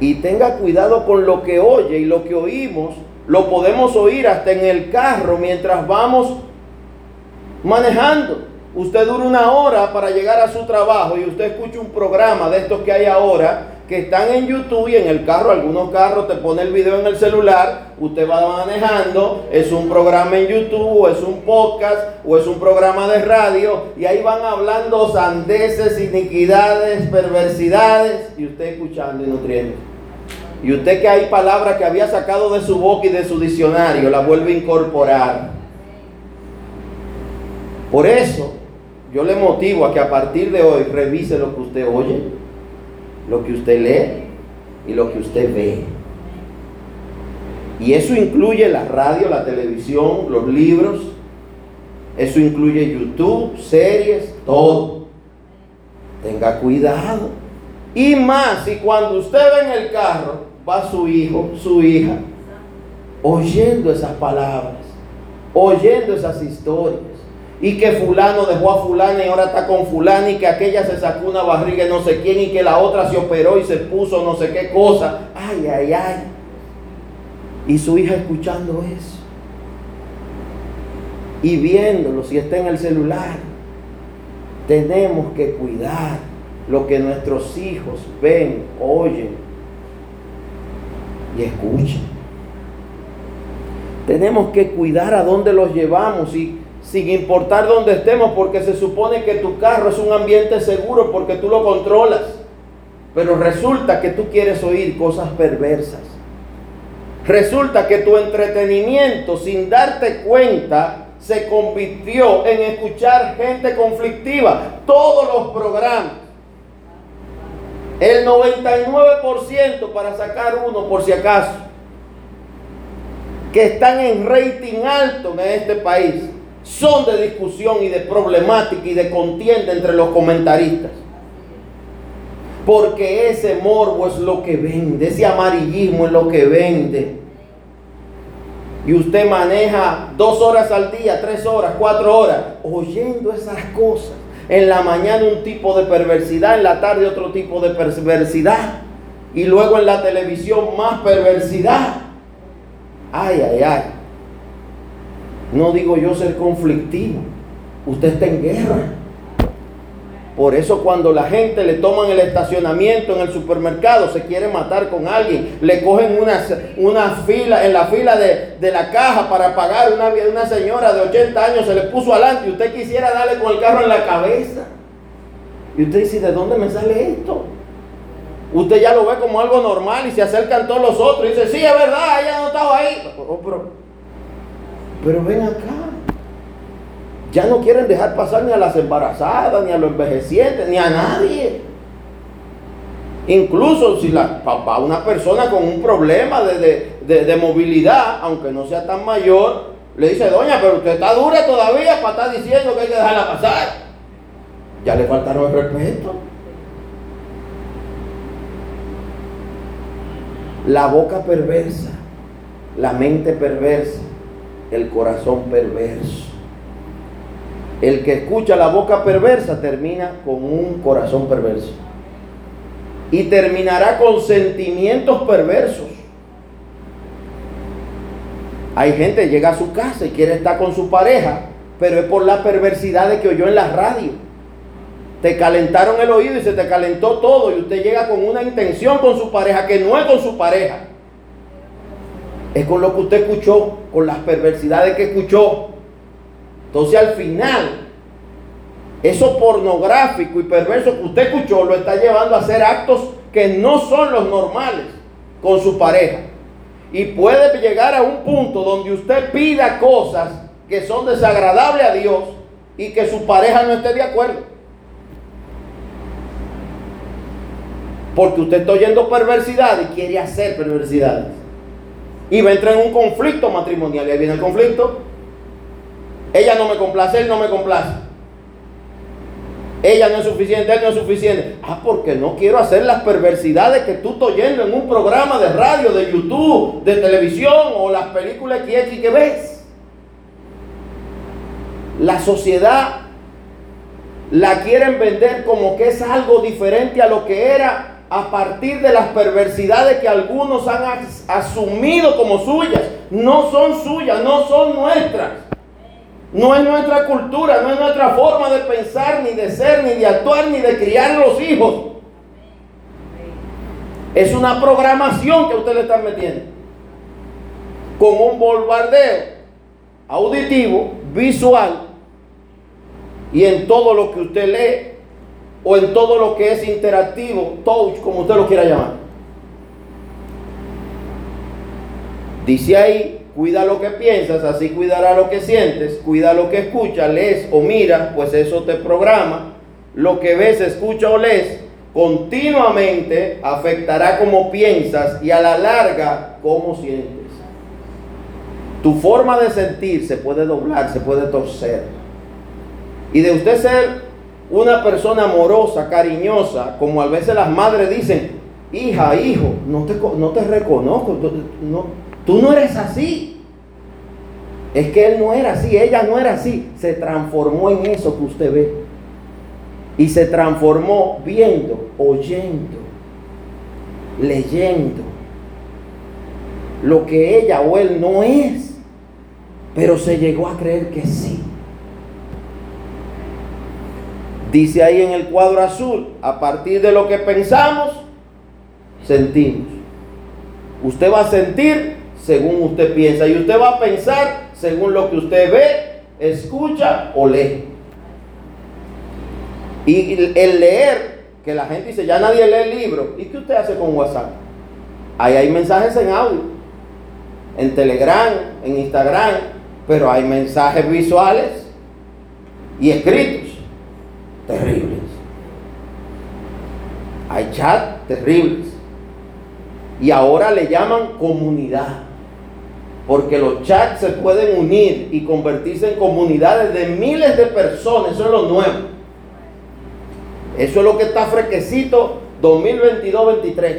Y tenga cuidado con lo que oye y lo que oímos. Lo podemos oír hasta en el carro mientras vamos manejando. Usted dura una hora para llegar a su trabajo y usted escucha un programa de estos que hay ahora que están en YouTube y en el carro, algunos carros te pone el video en el celular, usted va manejando, es un programa en YouTube o es un podcast o es un programa de radio y ahí van hablando sandeces, iniquidades, perversidades y usted escuchando y nutriendo. Y usted que hay palabras que había sacado de su boca y de su diccionario, la vuelve a incorporar. Por eso, yo le motivo a que a partir de hoy revise lo que usted oye, lo que usted lee y lo que usted ve. Y eso incluye la radio, la televisión, los libros, eso incluye YouTube, series, todo. Tenga cuidado. Y más si cuando usted ve en el carro, va su hijo, su hija, oyendo esas palabras, oyendo esas historias y que fulano dejó a fulana y ahora está con fulana y que aquella se sacó una barriga y no sé quién y que la otra se operó y se puso no sé qué cosa. Ay, ay, ay. Y su hija escuchando eso. Y viéndolo si está en el celular. Tenemos que cuidar lo que nuestros hijos ven, oyen y escuchan. Tenemos que cuidar a dónde los llevamos y sin importar dónde estemos, porque se supone que tu carro es un ambiente seguro porque tú lo controlas. Pero resulta que tú quieres oír cosas perversas, Resulta que tu entretenimiento, sin darte cuenta, se convirtió en escuchar gente conflictiva. Todos los programas. El 99% para sacar uno por si acaso. Que están en rating alto en este país. Son de discusión y de problemática y de contienda entre los comentaristas. Porque ese morbo es lo que vende, ese amarillismo es lo que vende. Y usted maneja dos horas al día, tres horas, cuatro horas, oyendo esas cosas. En la mañana un tipo de perversidad, en la tarde otro tipo de perversidad. Y luego en la televisión más perversidad. Ay, ay, ay. No digo yo ser conflictivo. Usted está en guerra. Por eso cuando la gente le toman el estacionamiento en el supermercado, se quiere matar con alguien, le cogen una, una fila, en la fila de, la caja para pagar, una, una señora de 80 años se le puso adelante y usted quisiera darle con el carro en la cabeza. Y usted dice, ¿de dónde me sale esto? Usted ya lo ve como algo normal y se acercan todos los otros y dice, sí, es verdad, ella no estaba ahí. Oh, pero, pero ven acá. Ya no quieren dejar pasar ni a las embarazadas, ni a los envejecientes, ni a nadie. Incluso si la, una persona con un problema de, movilidad, aunque no sea tan mayor, le dice, doña, pero usted está dura todavía para estar diciendo que hay que dejarla pasar. Ya le faltaron el respeto. La boca perversa, la mente perversa, el corazón perverso. El que escucha la boca perversa termina con un corazón perverso. Y terminará con sentimientos perversos. Hay gente que llega a su casa y quiere estar con su pareja, pero es por la perversidad de que oyó en la radio. Te calentaron el oído y se te calentó todo y usted llega con una intención con su pareja que no es con su pareja. Es con lo que usted escuchó, con las perversidades que escuchó. Entonces al final, eso pornográfico y perverso que usted escuchó lo está llevando a hacer actos que no son los normales con su pareja. Y puede llegar a un punto donde usted pida cosas que son desagradables a Dios y que su pareja no esté de acuerdo. Porque usted está oyendo perversidad y quiere hacer perversidades. Y va a entrar en un conflicto matrimonial. Y ahí viene el conflicto. Ella no me complace, él no me complace. Ella no es suficiente, él no es suficiente. Ah, porque no quiero hacer las perversidades que tú estás oyendo en un programa de radio, de YouTube, de televisión o las películas que, que ves. La sociedad la quieren vender como que es algo diferente a lo que era a partir de las perversidades que algunos han asumido como suyas. No son suyas, no son nuestras. No es nuestra cultura, no es nuestra forma de pensar, ni de ser, ni de actuar, ni de criar los hijos. Es una programación que usted le está metiendo. Con un bombardeo auditivo, visual, y en todo lo que usted lee, o en todo lo que es interactivo, touch, como usted lo quiera llamar. Dice ahí Cuida lo que piensas, así cuidará lo que sientes. Cuida lo que escuchas, lees o miras, pues eso te programa. Lo que ves, escucha o lees continuamente afectará cómo piensas y a la larga cómo sientes. Tu forma de sentir se puede doblar, se puede torcer. Y de usted ser una persona amorosa, cariñosa, como a veces las madres dicen, hija, hijo, no te, no te reconozco, no, Tú no eres así. Es que él no era así, ella no era así. Se transformó en eso que usted ve. Y se transformó viendo, oyendo, leyendo lo que ella o él no es. Pero se llegó a creer que sí. Dice ahí en el cuadro azul, a partir de lo que pensamos, sentimos. Usted va a sentir según usted piensa y usted va a pensar según lo que usted ve, escucha o lee. Y el leer, que la gente dice, ya nadie lee el libro. ¿Y qué usted hace con WhatsApp? Ahí hay mensajes en audio. en Telegram, en Instagram, pero hay mensajes visuales y escritos terribles. Hay chat terribles. Y ahora le llaman comunidad. Porque los chats se pueden unir y convertirse en comunidades de miles de personas. Eso es lo nuevo. Eso es lo que está fresquecito 2022-23.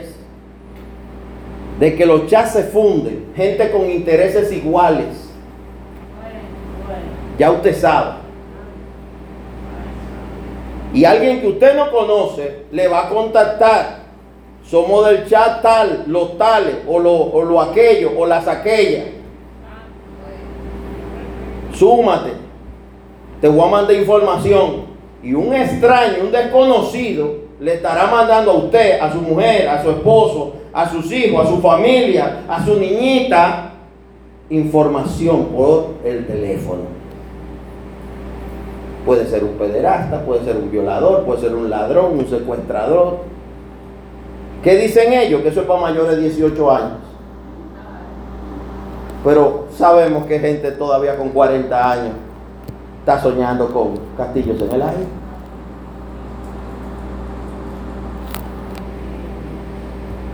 De que los chats se funden. Gente con intereses iguales. Ya usted sabe. Y alguien que usted no conoce le va a contactar. Somos del chat tal, los tales, o lo, o lo aquello, o las aquellas. Súmate. Te voy a mandar información. Y un extraño, un desconocido, le estará mandando a usted, a su mujer, a su esposo, a sus hijos, a su familia, a su niñita, información por el teléfono. Puede ser un pederasta, puede ser un violador, puede ser un ladrón, un secuestrador. ¿Qué dicen ellos? Que eso es para mayores de 18 años. Pero sabemos que gente todavía con 40 años está soñando con castillos en el aire.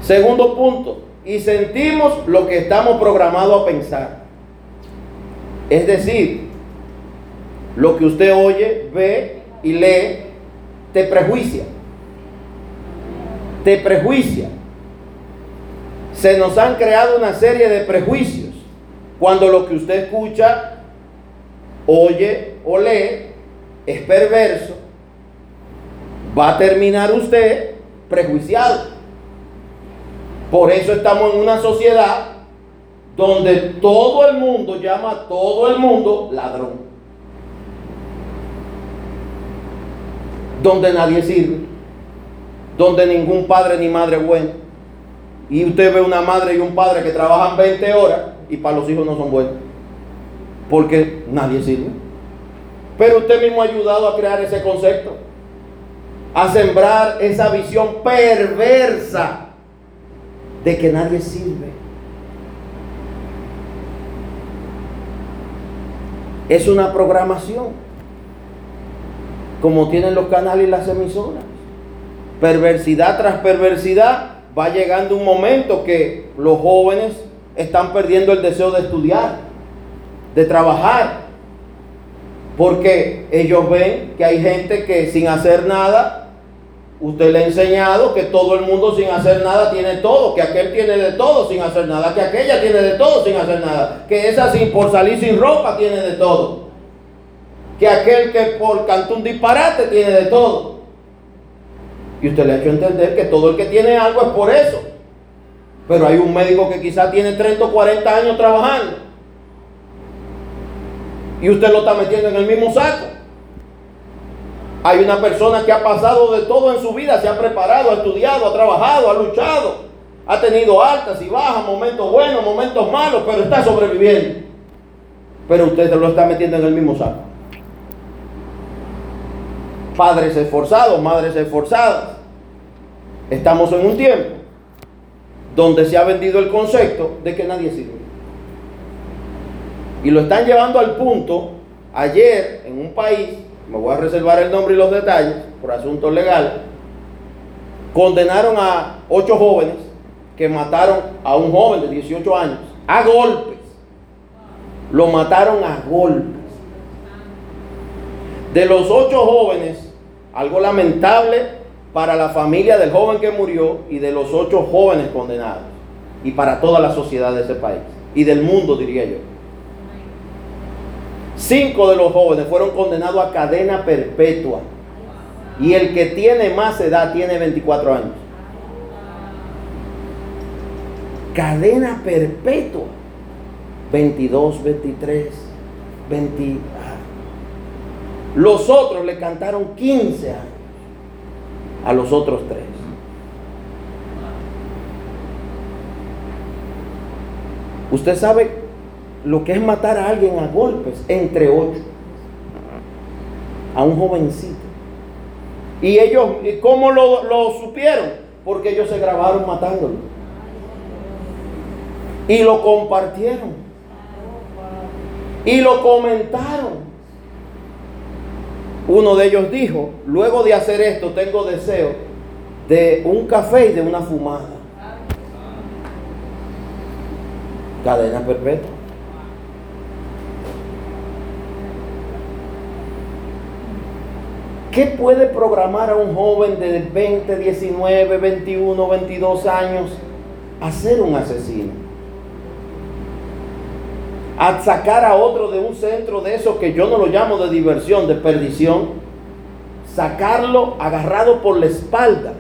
Segundo punto, y sentimos lo que estamos programados a pensar. Es decir, lo que usted oye, ve y lee, te prejuicia. Te prejuicia. Se nos han creado una serie de prejuicios cuando lo que usted escucha, oye o lee es perverso. Va a terminar usted prejuiciado. Por eso estamos en una sociedad donde todo el mundo llama a todo el mundo ladrón. donde nadie sirve, donde ningún padre ni madre es bueno. Y usted ve una madre y un padre que trabajan 20 horas y para los hijos no son buenos, porque nadie sirve. Pero usted mismo ha ayudado a crear ese concepto, a sembrar esa visión perversa de que nadie sirve. Es una programación como tienen los canales y las emisoras. Perversidad tras perversidad va llegando un momento que los jóvenes están perdiendo el deseo de estudiar, de trabajar, porque ellos ven que hay gente que sin hacer nada, usted le ha enseñado que todo el mundo sin hacer nada tiene todo, que aquel tiene de todo sin hacer nada, que aquella tiene de todo sin hacer nada, que esa sin por salir sin ropa tiene de todo que aquel que por canto un disparate tiene de todo. Y usted le ha hecho entender que todo el que tiene algo es por eso. Pero hay un médico que quizás tiene 30 o 40 años trabajando. Y usted lo está metiendo en el mismo saco. Hay una persona que ha pasado de todo en su vida, se ha preparado, ha estudiado, ha trabajado, ha luchado, ha tenido altas y bajas, momentos buenos, momentos malos, pero está sobreviviendo. Pero usted lo está metiendo en el mismo saco padres esforzados, madres esforzadas. Estamos en un tiempo donde se ha vendido el concepto de que nadie sirve. Y lo están llevando al punto, ayer en un país, me voy a reservar el nombre y los detalles por asuntos legales, condenaron a ocho jóvenes que mataron a un joven de 18 años a golpes. Lo mataron a golpes. De los ocho jóvenes, algo lamentable para la familia del joven que murió y de los ocho jóvenes condenados. Y para toda la sociedad de ese país. Y del mundo, diría yo. Cinco de los jóvenes fueron condenados a cadena perpetua. Y el que tiene más edad tiene 24 años. Cadena perpetua. 22, 23, 20. Los otros le cantaron 15 años a los otros tres. Usted sabe lo que es matar a alguien a golpes, entre ocho, a un jovencito. Y ellos, ¿cómo lo, lo supieron? Porque ellos se grabaron matándolo. Y lo compartieron. Y lo comentaron. Uno de ellos dijo, luego de hacer esto tengo deseo de un café y de una fumada. Cadena perpetua. ¿Qué puede programar a un joven de 20, 19, 21, 22 años a ser un asesino? A sacar a otro de un centro de eso que yo no lo llamo de diversión, de perdición. Sacarlo agarrado por la espalda.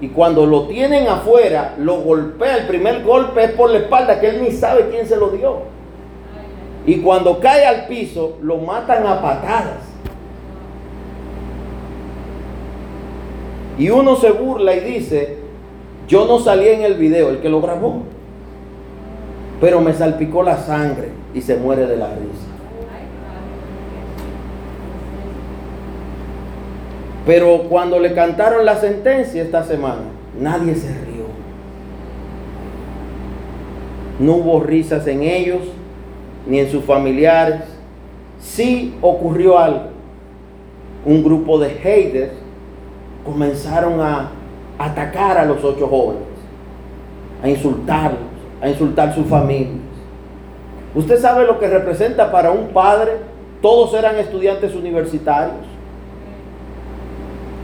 Y cuando lo tienen afuera, lo golpea. El primer golpe es por la espalda, que él ni sabe quién se lo dio. Y cuando cae al piso, lo matan a patadas. Y uno se burla y dice, yo no salí en el video, el que lo grabó, pero me salpicó la sangre y se muere de la risa. Pero cuando le cantaron la sentencia esta semana, nadie se rió. No hubo risas en ellos ni en sus familiares. Sí ocurrió algo. Un grupo de haters comenzaron a atacar a los ocho jóvenes, a insultarlos, a insultar sus familias. Usted sabe lo que representa para un padre, todos eran estudiantes universitarios,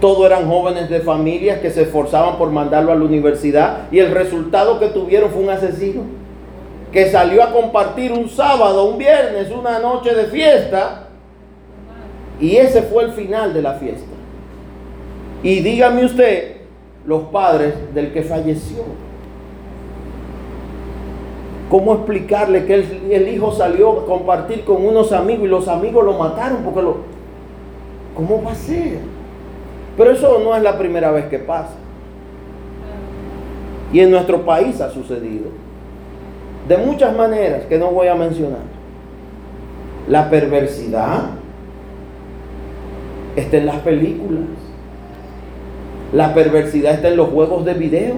todos eran jóvenes de familias que se esforzaban por mandarlo a la universidad y el resultado que tuvieron fue un asesino que salió a compartir un sábado, un viernes, una noche de fiesta y ese fue el final de la fiesta. Y dígame usted, los padres del que falleció. ¿Cómo explicarle que el, hijo salió a compartir con unos amigos y los amigos lo mataron? Porque lo... ¿Cómo va a ser? Pero eso no es la primera vez que pasa. Y en nuestro país ha sucedido. De muchas maneras que no voy a mencionar. La perversidad está en las películas la perversidad está en los juegos de video,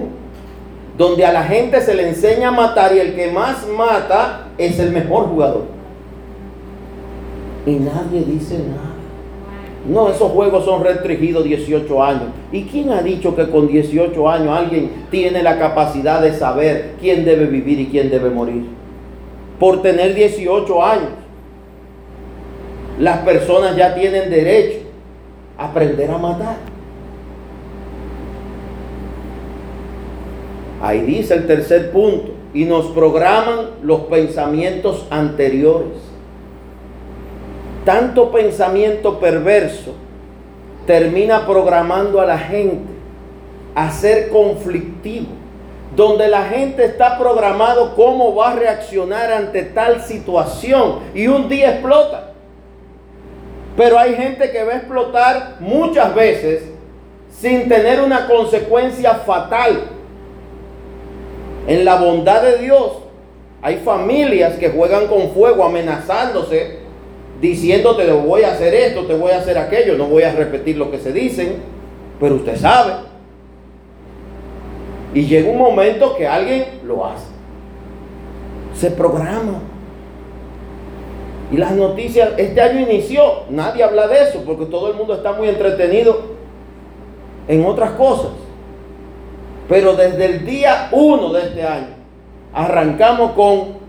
donde a la gente se le enseña a matar y el que más mata es el mejor jugador. Y nadie dice nada. No, esos juegos son restringidos 18 años. ¿Y quién ha dicho que con 18 años alguien tiene la capacidad de saber quién debe vivir y quién debe morir? Por tener 18 años, las personas ya tienen derecho a aprender a matar. Ahí dice el tercer punto. Y nos programan los pensamientos anteriores. Tanto pensamiento perverso termina programando a la gente a ser conflictivo. Donde la gente está programado cómo va a reaccionar ante tal situación. Y un día explota. Pero hay gente que va a explotar muchas veces sin tener una consecuencia fatal en la bondad de Dios hay familias que juegan con fuego amenazándose, diciéndote te voy a hacer esto, te voy a hacer aquello, no voy a repetir lo que se dicen, pero usted sabe. Y llega un momento que alguien lo hace. Se programa. Y las noticias, este año inició, nadie habla de eso, porque todo el mundo está muy entretenido en otras cosas. Pero desde el día 1 de este año arrancamos con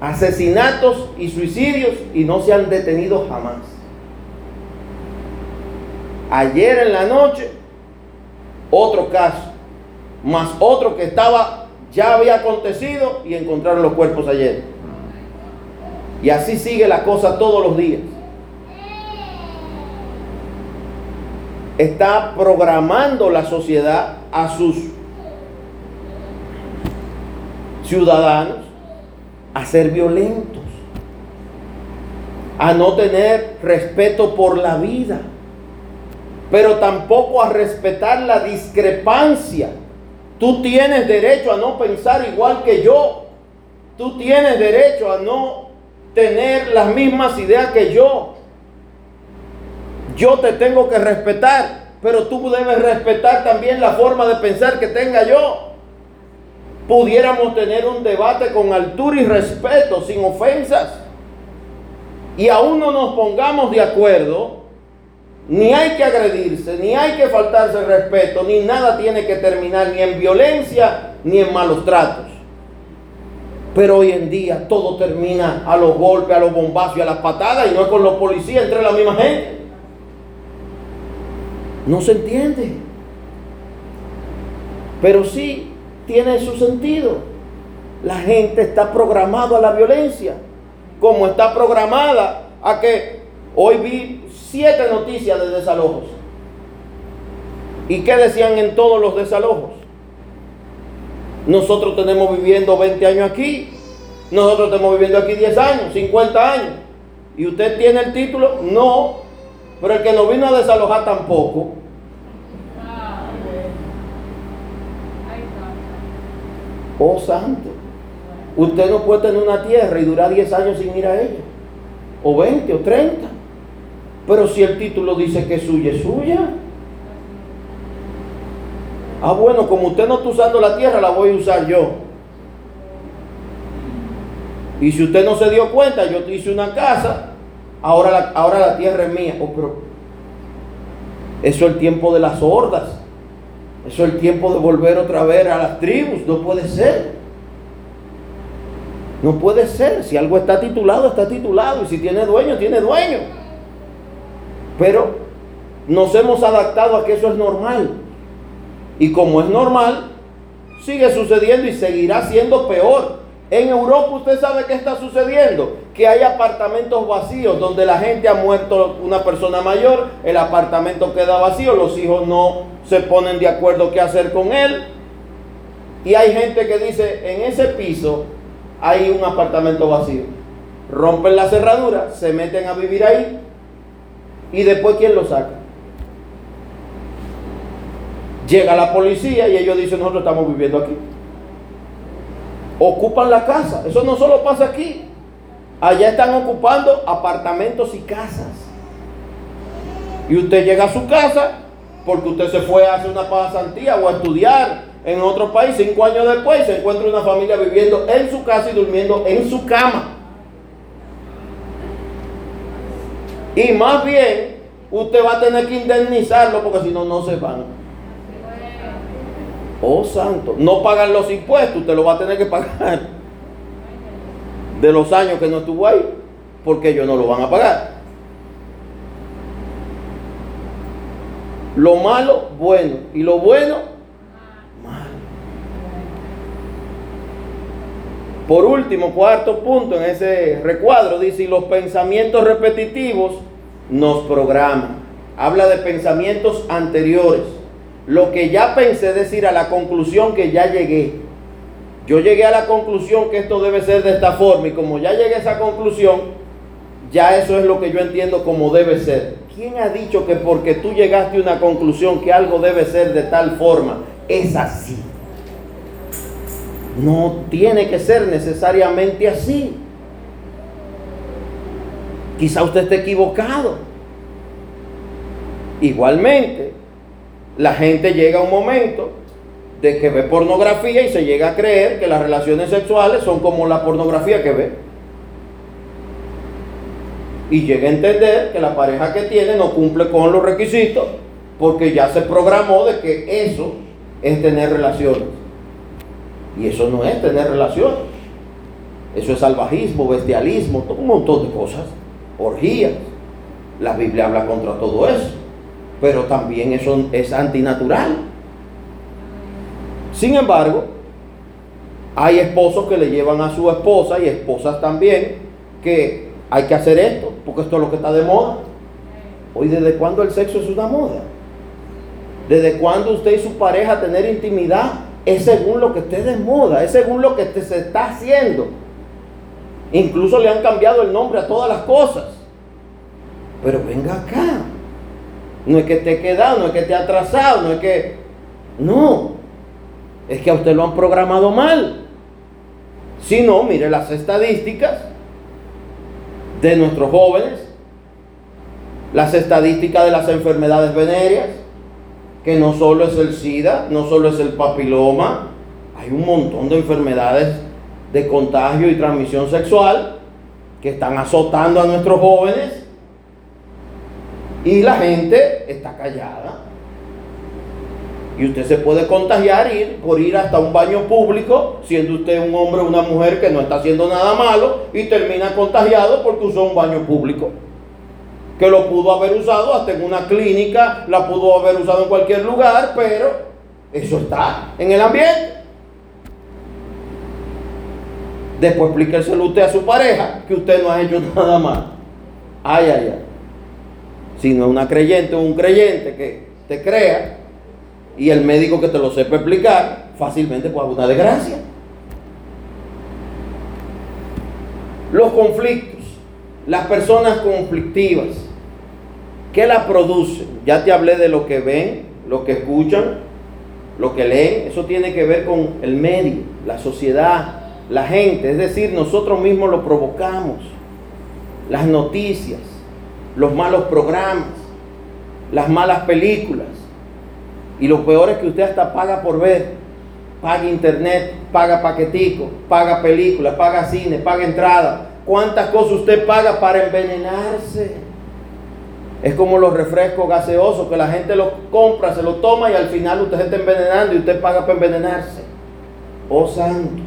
asesinatos y suicidios y no se han detenido jamás. Ayer en la noche, otro caso, más otro que estaba, ya había acontecido y encontraron los cuerpos ayer. Y así sigue la cosa todos los días. Está programando la sociedad a sus ciudadanos a ser violentos, a no tener respeto por la vida, pero tampoco a respetar la discrepancia. Tú tienes derecho a no pensar igual que yo. Tú tienes derecho a no tener las mismas ideas que yo. Yo te tengo que respetar pero tú debes respetar también la forma de pensar que tenga yo. pudiéramos tener un debate con altura y respeto, sin ofensas. Y aún no nos pongamos de acuerdo, ni hay que agredirse, ni hay que faltarse respeto, ni nada tiene que terminar ni en violencia ni en malos tratos. Pero hoy en día todo termina a los golpes, a los bombazos y a las patadas y no es con los policías entre la misma gente. No se entiende. Pero sí tiene su sentido. La gente está programada a la violencia, como está programada a que hoy vi siete noticias de desalojos. ¿Y qué decían en todos los desalojos? Nosotros tenemos viviendo 20 años aquí, nosotros estamos viviendo aquí 10 años, 50 años. ¿Y usted tiene el título? No, pero el que nos vino a desalojar tampoco. Oh santo, usted no puede tener una tierra y durar 10 años sin ir a ella, o 20 o 30. Pero si el título dice que es suya, es suya. Ah, bueno, como usted no está usando la tierra, la voy a usar yo. Y si usted no se dio cuenta, yo te hice una casa, ahora la, ahora la tierra es mía. Oh, pero eso es el tiempo de las hordas. Eso es el tiempo de volver otra vez a las tribus. No puede ser. No puede ser. Si algo está titulado, está titulado. Y si tiene dueño, tiene dueño. Pero nos hemos adaptado a que eso es normal. Y como es normal, sigue sucediendo y seguirá siendo peor. En Europa usted sabe qué está sucediendo, que hay apartamentos vacíos donde la gente ha muerto una persona mayor, el apartamento queda vacío, los hijos no se ponen de acuerdo qué hacer con él. Y hay gente que dice, en ese piso hay un apartamento vacío. Rompen la cerradura, se meten a vivir ahí y después ¿quién lo saca? Llega la policía y ellos dicen, nosotros estamos viviendo aquí. Ocupan la casa. Eso no solo pasa aquí. Allá están ocupando apartamentos y casas. Y usted llega a su casa porque usted se fue a hacer una pasantía o a estudiar en otro país. Cinco años después se encuentra una familia viviendo en su casa y durmiendo en su cama. Y más bien, usted va a tener que indemnizarlo porque si no, no se van. Oh santo, no pagan los impuestos, usted lo va a tener que pagar de los años que no estuvo ahí, porque ellos no lo van a pagar. Lo malo, bueno, y lo bueno, malo. Por último, cuarto punto en ese recuadro, dice, los pensamientos repetitivos nos programan. Habla de pensamientos anteriores lo que ya pensé decir a la conclusión que ya llegué. Yo llegué a la conclusión que esto debe ser de esta forma y como ya llegué a esa conclusión, ya eso es lo que yo entiendo como debe ser. ¿Quién ha dicho que porque tú llegaste a una conclusión que algo debe ser de tal forma, es así? No tiene que ser necesariamente así. Quizá usted esté equivocado. Igualmente, la gente llega a un momento de que ve pornografía y se llega a creer que las relaciones sexuales son como la pornografía que ve. Y llega a entender que la pareja que tiene no cumple con los requisitos porque ya se programó de que eso es tener relaciones. Y eso no es tener relaciones. Eso es salvajismo, bestialismo, un montón de cosas. Orgías. La Biblia habla contra todo eso pero también eso es antinatural. Sin embargo, hay esposos que le llevan a su esposa y esposas también que hay que hacer esto, porque esto es lo que está de moda. Hoy, ¿desde cuándo el sexo es una moda? ¿Desde cuándo usted y su pareja tener intimidad es según lo que esté de moda? Es según lo que se está haciendo. Incluso le han cambiado el nombre a todas las cosas. Pero venga acá. No es que te quedado, no es que ha atrasado, no es que... No, es que a usted lo han programado mal. Si no, mire las estadísticas de nuestros jóvenes, las estadísticas de las enfermedades venéreas, que no solo es el SIDA, no solo es el papiloma, hay un montón de enfermedades de contagio y transmisión sexual que están azotando a nuestros jóvenes y la gente está callada. Y usted se puede contagiar ir, por ir hasta un baño público, siendo usted un hombre o una mujer que no está haciendo nada malo y termina contagiado porque usó un baño público. Que lo pudo haber usado hasta en una clínica, la pudo haber usado en cualquier lugar, pero eso está en el ambiente. Después explíqueselo usted a su pareja que usted no ha hecho nada mal. Ay, ay, ay. Si no es una creyente o un creyente que te crea, y el médico que te lo sepa explicar, fácilmente puede haber una desgracia. Los conflictos, las personas conflictivas, ¿qué la producen? Ya te hablé de lo que ven, lo que escuchan, lo que leen, eso tiene que ver con el medio, la sociedad, la gente, es decir, nosotros mismos lo provocamos. Las noticias, los malos programas, las malas películas, y lo peor es que usted hasta paga por ver. Paga internet, paga paquetico, paga película, paga cine, paga entrada. ¿Cuántas cosas usted paga para envenenarse? Es como los refrescos gaseosos que la gente los compra, se los toma y al final usted se está envenenando y usted paga para envenenarse. Oh santo.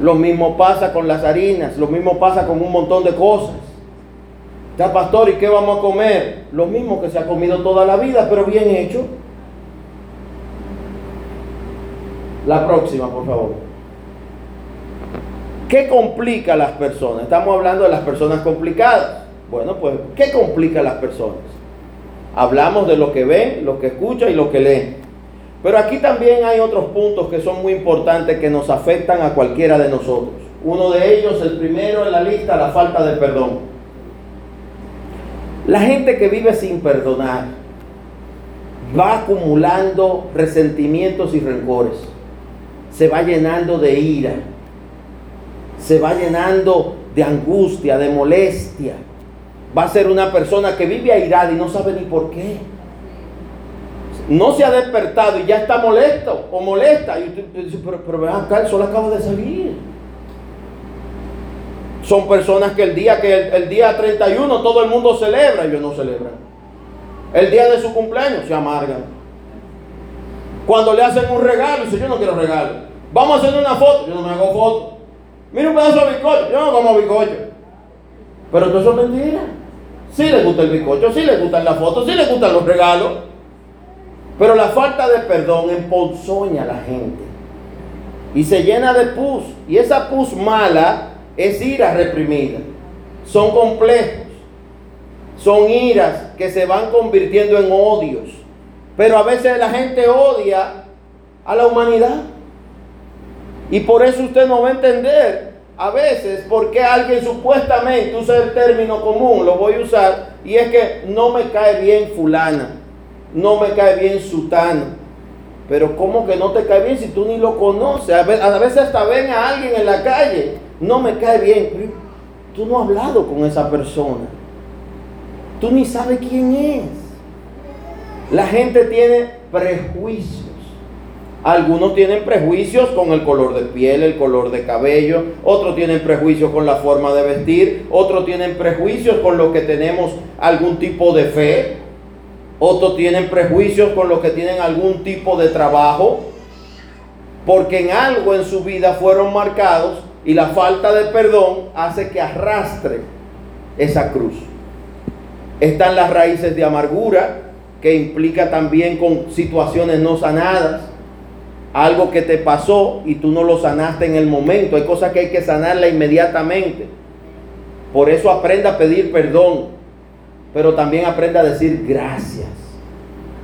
Lo mismo pasa con las harinas, lo mismo pasa con un montón de cosas. Ya, pastor, ¿y qué vamos a comer? Lo mismo que se ha comido toda la vida, pero bien hecho. La próxima, por favor. ¿Qué complica a las personas? Estamos hablando de las personas complicadas. Bueno, pues, ¿qué complica a las personas? Hablamos de lo que ven, lo que escuchan y lo que leen. Pero aquí también hay otros puntos que son muy importantes que nos afectan a cualquiera de nosotros. Uno de ellos, el primero en la lista, la falta de perdón. La gente que vive sin perdonar va acumulando resentimientos y rencores. Se va llenando de ira. Se va llenando de angustia, de molestia. Va a ser una persona que vive airada y no sabe ni por qué. No se ha despertado y ya está molesto o molesta. Y usted dice, pero, pero acá, el sol acaba de salir. Son personas que el día que el, día 31 todo el mundo celebra y ellos no celebran. El día de su cumpleaños se amargan. Cuando le hacen un regalo, dice yo no quiero regalo. Vamos a hacer una foto, yo no me hago foto. Mira un pedazo de bizcocho, yo no como bizcocho. Pero todo eso es mentira. Sí le gusta el bizcocho, sí le gustan las fotos, sí le gustan los regalos. Pero la falta de perdón emponzoña a la gente. Y se llena de pus. Y esa pus mala es ira reprimida. Son complejos. Son iras que se van convirtiendo en odios. Pero a veces la gente odia a la humanidad. Y por eso usted no va a entender a veces por qué alguien supuestamente usa el término común, lo voy a usar, y es que no me cae bien fulana, no me cae bien sutano. Pero ¿cómo que no te cae bien si tú ni lo conoces? A veces hasta ven a alguien en la calle no me cae bien. Tú no has hablado con esa persona. Tú ni sabes quién es. La gente tiene prejuicios. Algunos tienen prejuicios con el color de piel, el color de cabello, otros tienen prejuicios con la forma de vestir, otros tienen prejuicios con lo que tenemos algún tipo de fe, otros tienen prejuicios con los que tienen algún tipo de trabajo, porque en algo en su vida fueron marcados y la falta de perdón hace que arrastre esa cruz. Están las raíces de amargura, que implica también con situaciones no sanadas. Algo que te pasó y tú no lo sanaste en el momento. Hay cosas que hay que sanarla inmediatamente. Por eso aprenda a pedir perdón. Pero también aprenda a decir gracias.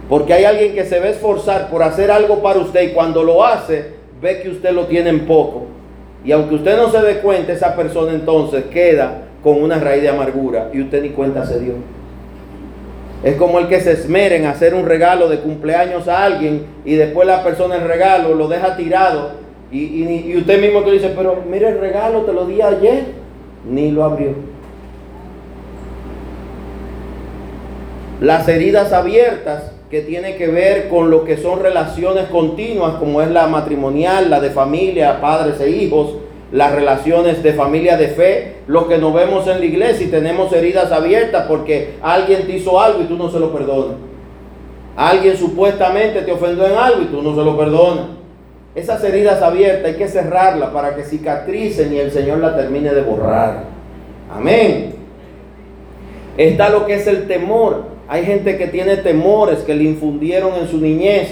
Porque hay alguien que se a esforzar por hacer algo para usted y cuando lo hace, ve que usted lo tiene en poco y aunque usted no se dé cuenta, esa persona entonces queda con una raíz de amargura y usted ni cuenta se dio. Es como el que se esmera en hacer un regalo de cumpleaños a alguien y después la persona el regalo lo deja tirado y, usted mismo que dice, pero mire el regalo, te lo di ayer, ni lo abrió. Las heridas abiertas que tiene que ver con lo que son relaciones continuas, como es la matrimonial, la de familia, padres e hijos, las relaciones de familia de fe, los que nos vemos en la iglesia y tenemos heridas abiertas porque alguien te hizo algo y tú no se lo perdonas. Alguien supuestamente te ofendió en algo y tú no se lo perdonas. Esas heridas abiertas hay que cerrarlas para que cicatricen y el Señor la termine de borrar. Amén. Está lo que es el temor. Hay gente que tiene temores que le infundieron en su niñez.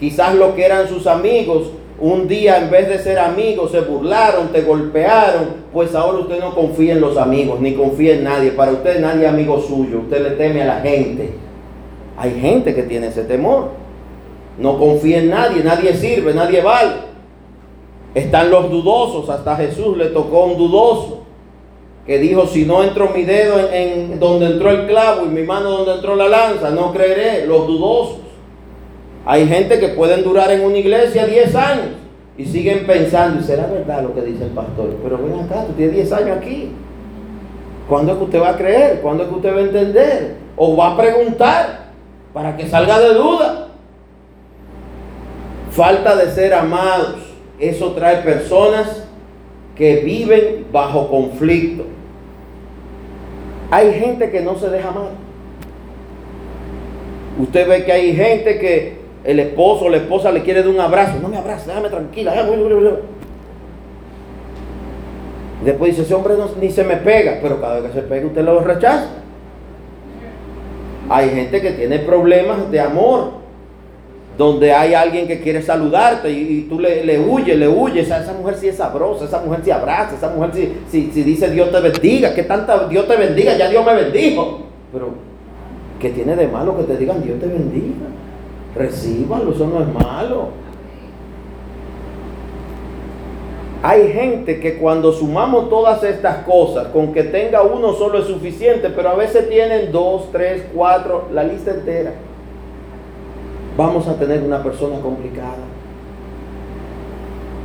Quizás lo que eran sus amigos, un día en vez de ser amigos se burlaron, te golpearon, pues ahora usted no confía en los amigos, ni confía en nadie. Para usted nadie es amigo suyo, usted le teme a la gente. Hay gente que tiene ese temor. No confía en nadie, nadie sirve, nadie vale. Están los dudosos, hasta Jesús le tocó un dudoso que dijo, si no entro mi dedo en, donde entró el clavo y mi mano donde entró la lanza, no creeré, los dudosos. Hay gente que pueden durar en una iglesia 10 años y siguen pensando, y será verdad lo que dice el pastor, pero ven acá, tú tienes 10 años aquí. ¿Cuándo es que usted va a creer? ¿Cuándo es que usted va a entender? ¿O va a preguntar para que salga de duda? Falta de ser amados. Eso trae personas que viven bajo conflicto. Hay gente que no se deja amar. Usted ve que hay gente que el esposo o la esposa le quiere dar un abrazo. No me abrace, déjame tranquila. Después dice, ese hombre ni se me pega, pero cada vez que se pega usted lo rechaza. Hay gente que tiene problemas de amor donde hay alguien que quiere saludarte y, tú le, le huyes, le huyes, esa, mujer sí es sabrosa, esa mujer sí abraza, esa mujer sí, si dice Dios te bendiga, que tanta Dios te bendiga, ya Dios me bendijo. Pero, ¿qué tiene de malo que te digan Dios te bendiga? Recíbalo, eso no es malo. Hay gente que cuando sumamos todas estas cosas, con que tenga uno solo es suficiente, pero a veces tienen dos, tres, cuatro, la lista entera vamos a tener una persona complicada,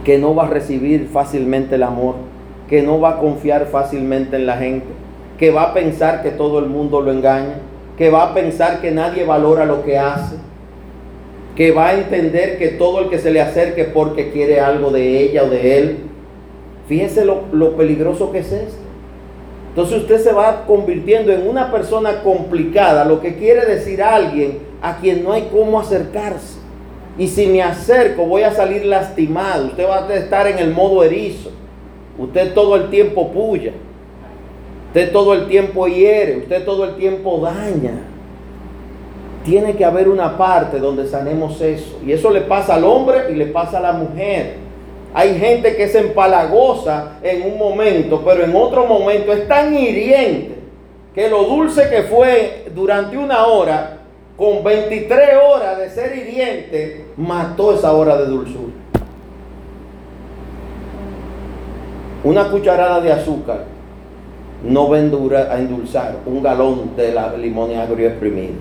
que no va a recibir fácilmente el amor, que no va a confiar fácilmente en la gente, que va a pensar que todo el mundo lo engaña, que va a pensar que nadie valora lo que hace, que va a entender que todo el que se le acerque porque quiere algo de ella o de él. Fíjese lo, lo peligroso que es esto. Entonces usted se va convirtiendo en una persona complicada, lo que quiere decir alguien a quien no hay cómo acercarse. Y si me acerco voy a salir lastimado, usted va a estar en el modo erizo, usted todo el tiempo puya, usted todo el tiempo hiere, usted todo el tiempo daña. Tiene que haber una parte donde sanemos eso. Y eso le pasa al hombre y le pasa a la mujer. Hay gente que es empalagosa en un momento, pero en otro momento es tan hiriente que lo dulce que fue durante una hora, con 23 horas de ser hiriente, mató esa hora de dulzura. Una cucharada de azúcar no va a endulzar un galón de la limón agrio exprimido.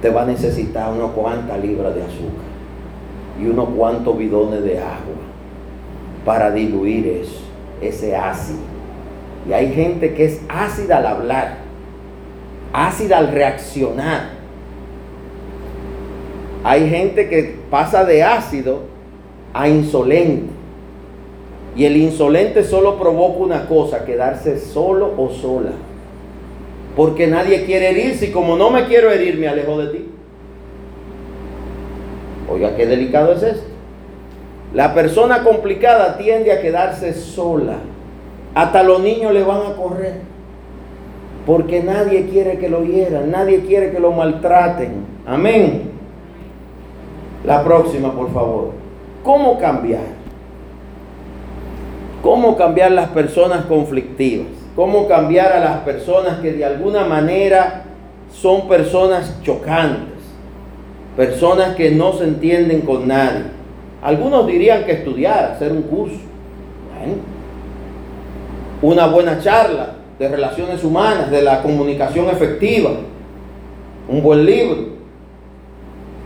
Te va a necesitar unos cuantas libras de azúcar y unos cuantos bidones de agua para diluir eso, ese ácido. Y hay gente que es ácida al hablar, ácida al reaccionar. Hay gente que pasa de ácido a insolente. Y el insolente solo provoca una cosa, quedarse solo o sola. Porque nadie quiere herirse y como no me quiero herir, me alejo de ti. Oiga, qué delicado es esto. La persona complicada tiende a quedarse sola. Hasta los niños le van a correr. Porque nadie quiere que lo hieran, nadie quiere que lo maltraten. Amén. La próxima, por favor. ¿Cómo cambiar? ¿Cómo cambiar las personas conflictivas? ¿Cómo cambiar a las personas que de alguna manera son personas chocantes? Personas que no se entienden con nadie. Algunos dirían que estudiar, hacer un curso. una buena charla de relaciones humanas, de la comunicación efectiva. Un buen libro.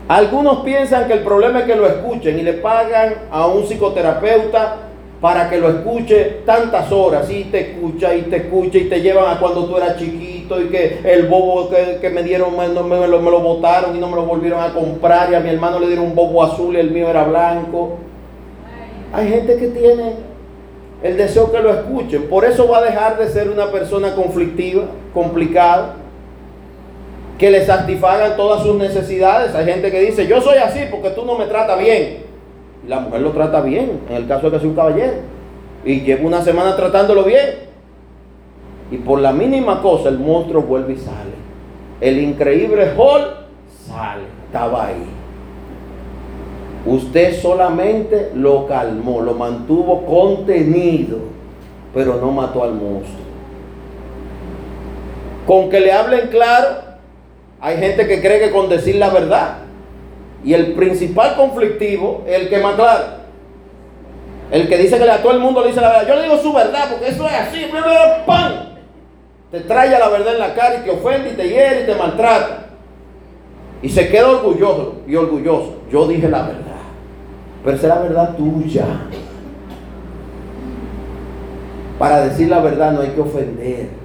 Algunos piensan que el problema es que lo escuchen y le pagan a un psicoterapeuta para que lo escuche tantas horas y te escucha y te escucha y te llevan a cuando tú eras chiquito y que el bobo que, me dieron me, lo, me lo botaron y no me lo volvieron a comprar y a mi hermano le dieron un bobo azul y el mío era blanco. Hay gente que tiene el deseo que lo escuchen. Por eso va a dejar de ser una persona conflictiva, complicada, que le satisfagan todas sus necesidades. Hay gente que dice, yo soy así porque tú no me tratas bien. la mujer lo trata bien, en el caso de que sea un caballero. Y lleva una semana tratándolo bien. Y por la mínima cosa el monstruo vuelve y sale. El increíble Hall sale, estaba ahí. Usted solamente lo calmó, lo mantuvo contenido, pero no mató al monstruo. Con que le hablen claro, hay gente que cree que con decir la verdad. Y el principal conflictivo es el que más claro. El que dice que a todo el mundo le dice la verdad. Yo le digo su verdad porque eso es así. ¡pam! Te trae la verdad en la cara y te ofende y te hiere y te maltrata. Y se queda orgulloso y orgulloso. Yo dije la verdad. Pero esa es la verdad tuya. Para decir la verdad no hay que ofender.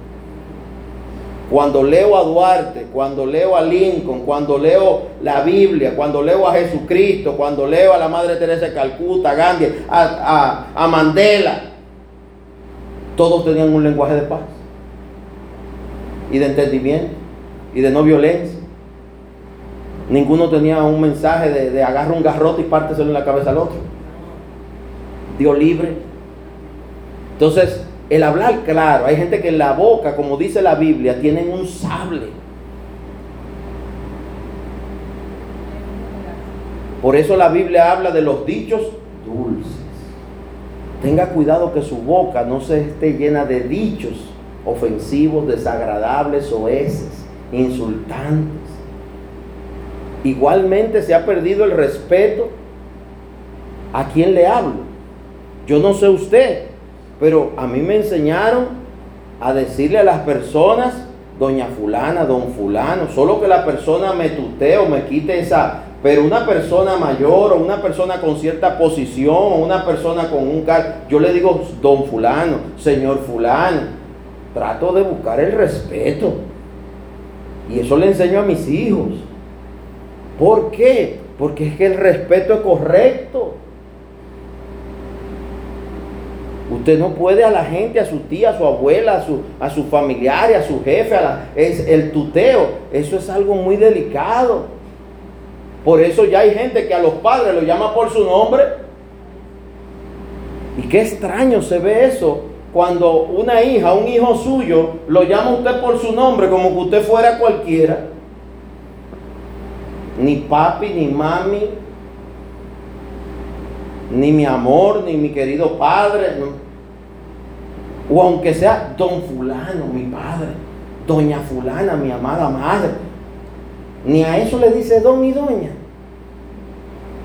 Cuando leo a Duarte, cuando leo a Lincoln, cuando leo la Biblia, cuando leo a Jesucristo, cuando leo a la Madre Teresa de Calcuta, a Gandhi, a, a Mandela, todos tenían un lenguaje de paz y de entendimiento y de no violencia. Ninguno tenía un mensaje de, de agarra un garrote y párteselo en la cabeza al otro. Dios libre. Entonces, el hablar claro, hay gente que en la boca, como dice la Biblia, tienen un sable. Por eso la Biblia habla de los dichos dulces. Tenga cuidado que su boca no se esté llena de dichos ofensivos, desagradables, oeces, insultantes. Igualmente se ha perdido el respeto a quien le hablo. Yo no sé usted, pero a mí me enseñaron a decirle a las personas, doña fulana, don fulano, solo que la persona me tutee o me quite esa, pero una persona mayor o una persona con cierta posición o una persona con un cargo, yo le digo don fulano, señor fulano, trato de buscar el respeto. Y eso le enseño a mis hijos. ¿Por qué? Porque es que el respeto es correcto. Usted no puede a la gente, a su tía, a su abuela, a su, a su familiar, a su jefe, es el tuteo. Eso es algo muy delicado. Por eso ya hay gente que a los padres lo llama por su nombre. Y qué extraño se ve eso cuando una hija, un hijo suyo, lo llama usted por su nombre como que usted fuera cualquiera, ni papi, ni mami, ni mi amor, ni mi querido padre, o aunque sea don fulano, mi padre, doña fulana, mi amada madre, ni a eso le dice don y doña.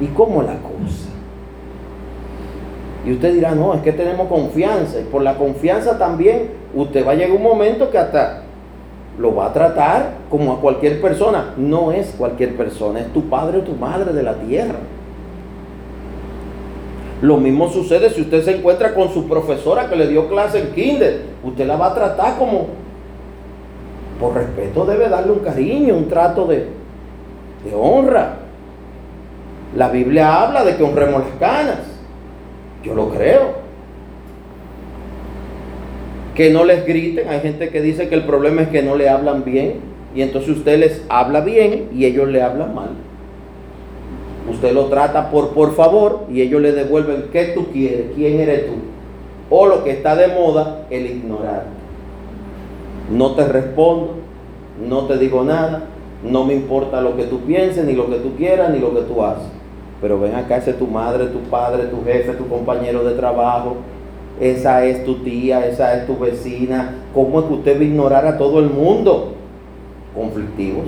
¿Y cómo la cosa? Y usted dirá, no, es que tenemos confianza. Y por la confianza también, usted va a llegar un momento que hasta lo va a tratar como a cualquier persona. No es cualquier persona, es tu padre o tu madre de la tierra. Lo mismo sucede si usted se encuentra con su profesora que le dio clase en kinder. Usted la va a tratar como, por respeto debe darle un cariño, un trato de, de honra. La Biblia habla de que honremos las canas. Yo lo creo. Que no les griten. Hay gente que dice que el problema es que no le hablan bien. Y entonces usted les habla bien y ellos le hablan mal. Usted lo trata por por favor y ellos le devuelven qué tú quieres, quién eres tú. O lo que está de moda, el ignorar. No te respondo, no te digo nada, no me importa lo que tú pienses, ni lo que tú quieras, ni lo que tú haces. Pero ven acá, esa es tu madre, tu padre, tu jefe, tu compañero de trabajo. Esa es tu tía, esa es tu vecina. ¿Cómo es que usted va a ignorar a todo el mundo? Conflictivos.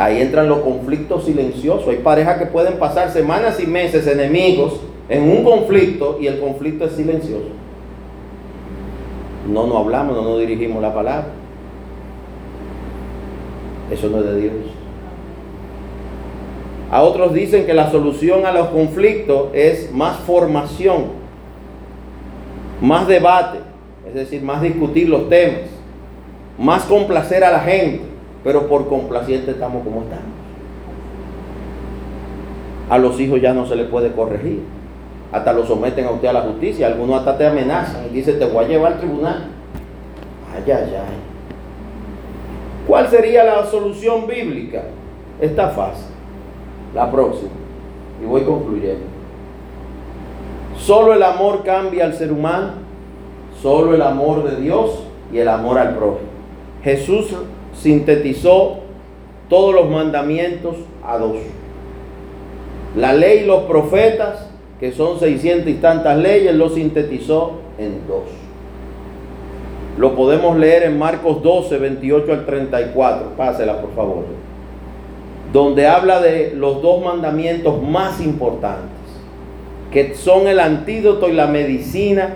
Ahí entran los conflictos silenciosos. Hay parejas que pueden pasar semanas y meses enemigos en un conflicto y el conflicto es silencioso. No nos hablamos, no nos dirigimos la palabra. Eso no es de Dios. A otros dicen que la solución a los conflictos es más formación, más debate, es decir, más discutir los temas, más complacer a la gente, pero por complaciente estamos como estamos. A los hijos ya no se les puede corregir. Hasta lo someten a usted a la justicia. Algunos hasta te amenazan y dicen, te voy a llevar al tribunal. Ay, ay, ay. ¿Cuál sería la solución bíblica? Está fácil. La próxima. Y voy concluyendo. Solo el amor cambia al ser humano. Solo el amor de Dios y el amor al prójimo. Jesús sintetizó todos los mandamientos a dos. La ley y los profetas, que son 600 y tantas leyes, lo sintetizó en dos. Lo podemos leer en Marcos 12, 28 al 34. Pásela, por favor. Donde habla de los dos mandamientos más importantes, que son el antídoto y la medicina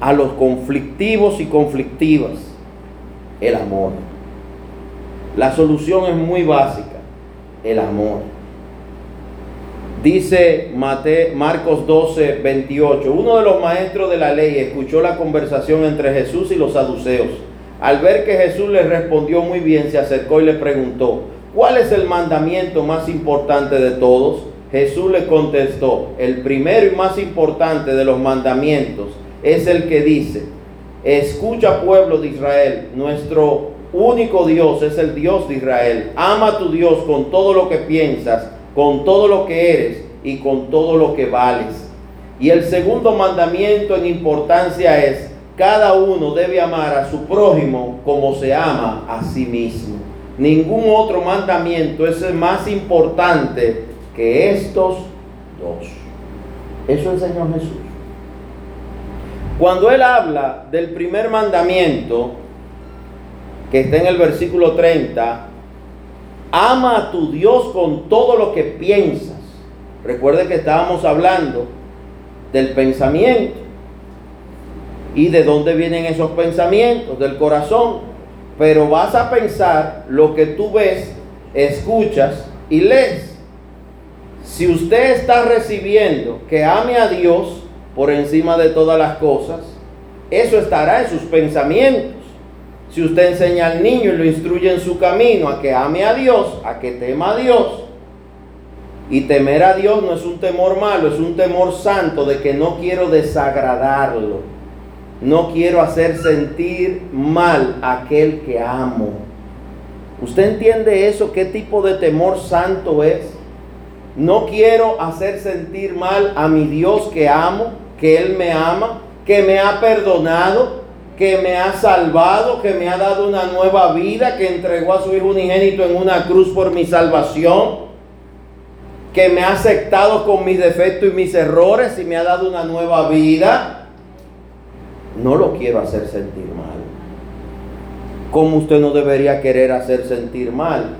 a los conflictivos y conflictivas. El amor. La solución es muy básica. El amor. Dice Marcos 12, 28. Uno de los maestros de la ley escuchó la conversación entre Jesús y los saduceos. Al ver que Jesús le respondió muy bien, se acercó y le preguntó, ¿cuál es el mandamiento más importante de todos? Jesús le contestó, el primero y más importante de los mandamientos es el que dice, escucha pueblo de Israel, nuestro único Dios es el Dios de Israel. Ama a tu Dios con todo lo que piensas con todo lo que eres y con todo lo que vales. Y el segundo mandamiento en importancia es, cada uno debe amar a su prójimo como se ama a sí mismo. Ningún otro mandamiento es más importante que estos dos. Eso enseñó Jesús. Cuando él habla del primer mandamiento, que está en el versículo 30, Ama a tu Dios con todo lo que piensas. Recuerde que estábamos hablando del pensamiento. ¿Y de dónde vienen esos pensamientos? Del corazón. Pero vas a pensar lo que tú ves, escuchas y lees. Si usted está recibiendo que ame a Dios por encima de todas las cosas, eso estará en sus pensamientos. Si usted enseña al niño y lo instruye en su camino a que ame a Dios, a que tema a Dios, y temer a Dios no es un temor malo, es un temor santo de que no quiero desagradarlo. No quiero hacer sentir mal a aquel que amo. ¿Usted entiende eso? ¿Qué tipo de temor santo es? No quiero hacer sentir mal a mi Dios que amo, que Él me ama, que me ha perdonado, que me ha salvado, que me ha dado una nueva vida, que entregó a su Hijo unigénito en una cruz por mi salvación, que me ha aceptado con mis defectos y mis errores y me ha dado una nueva vida. No lo quiero hacer sentir mal. Como usted no debería querer hacer sentir mal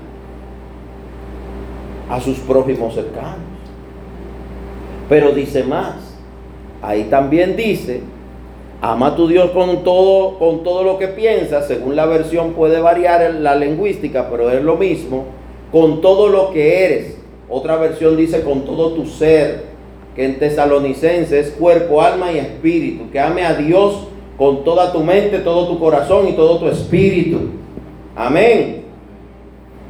a sus prójimos cercanos. Pero dice más. Ahí también dice Ama a tu Dios con todo, con todo lo que piensas, según la versión puede variar la lingüística, pero es lo mismo, con todo lo que eres. Otra versión dice con todo tu ser, que en tesalonicense es cuerpo, alma y espíritu, que ame a Dios con toda tu mente, todo tu corazón y todo tu espíritu. Amén.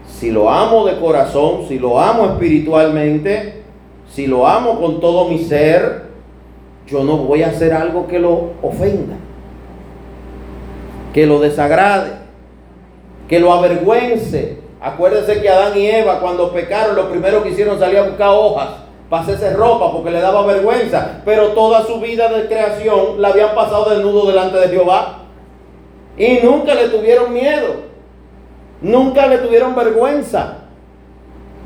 Si lo amo de corazón, si lo amo espiritualmente, si lo amo con todo mi ser, yo no voy a hacer algo que lo ofenda, que lo desagrade, que lo avergüence. Acuérdense que Adán y Eva cuando pecaron lo primero que hicieron salir a buscar hojas para hacerse ropa porque le daba vergüenza, pero toda su vida de creación la habían pasado desnudo delante de Jehová y nunca le tuvieron miedo, nunca le tuvieron vergüenza.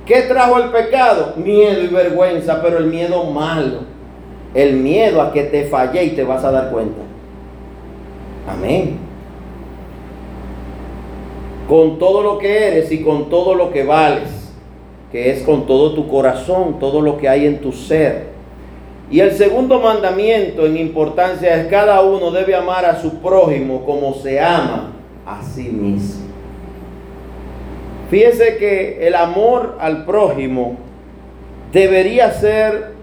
¿Qué trajo el pecado? Miedo y vergüenza, pero el miedo malo el miedo a que te falle y te vas a dar cuenta. Amén. Con todo lo que eres y con todo lo que vales, que es con todo tu corazón, todo lo que hay en tu ser. Y el segundo mandamiento en importancia es cada uno debe amar a su prójimo como se ama a sí mismo. Fíjese que el amor al prójimo debería ser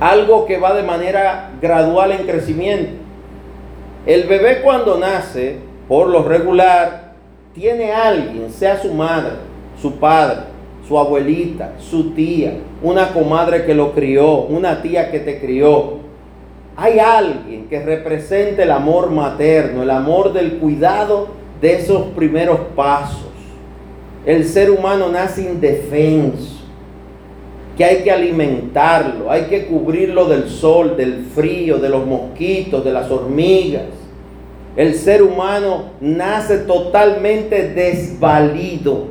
algo que va de manera gradual en crecimiento. El bebé cuando nace, por lo regular, tiene alguien, sea su madre, su padre, su abuelita, su tía, una comadre que lo crió, una tía que te crió. Hay alguien que represente el amor materno, el amor del cuidado de esos primeros pasos. El ser humano nace indefenso que hay que alimentarlo, hay que cubrirlo del sol, del frío, de los mosquitos, de las hormigas. El ser humano nace totalmente desvalido.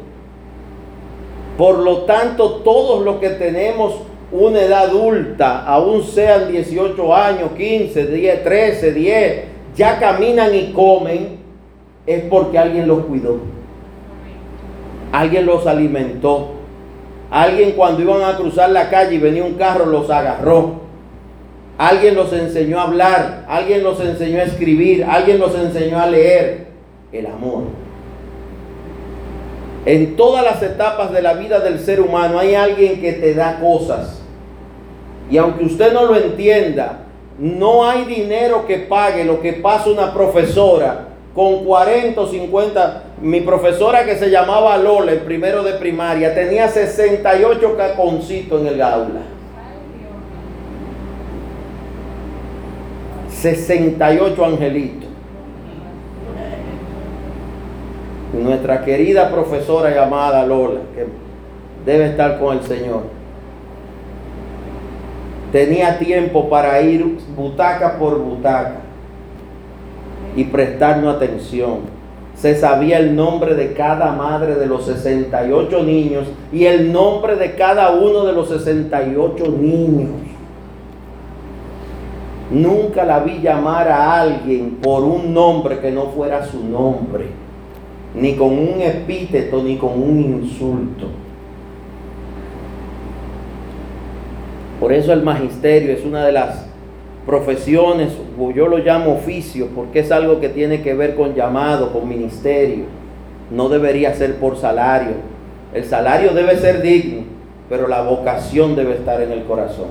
Por lo tanto, todos los que tenemos una edad adulta, aún sean 18 años, 15, 10, 13, 10, ya caminan y comen, es porque alguien los cuidó. Alguien los alimentó. Alguien cuando iban a cruzar la calle y venía un carro los agarró. Alguien los enseñó a hablar, alguien los enseñó a escribir, alguien los enseñó a leer. El amor. En todas las etapas de la vida del ser humano hay alguien que te da cosas. Y aunque usted no lo entienda, no hay dinero que pague lo que pasa una profesora con 40 o 50. Mi profesora que se llamaba Lola, el primero de primaria, tenía 68 caconcitos en el aula. 68 angelitos. nuestra querida profesora llamada Lola, que debe estar con el Señor, tenía tiempo para ir butaca por butaca y prestarnos atención. Se sabía el nombre de cada madre de los 68 niños y el nombre de cada uno de los 68 niños. Nunca la vi llamar a alguien por un nombre que no fuera su nombre, ni con un epíteto, ni con un insulto. Por eso el magisterio es una de las profesiones, yo lo llamo oficio, porque es algo que tiene que ver con llamado, con ministerio. No debería ser por salario. El salario debe ser digno, pero la vocación debe estar en el corazón.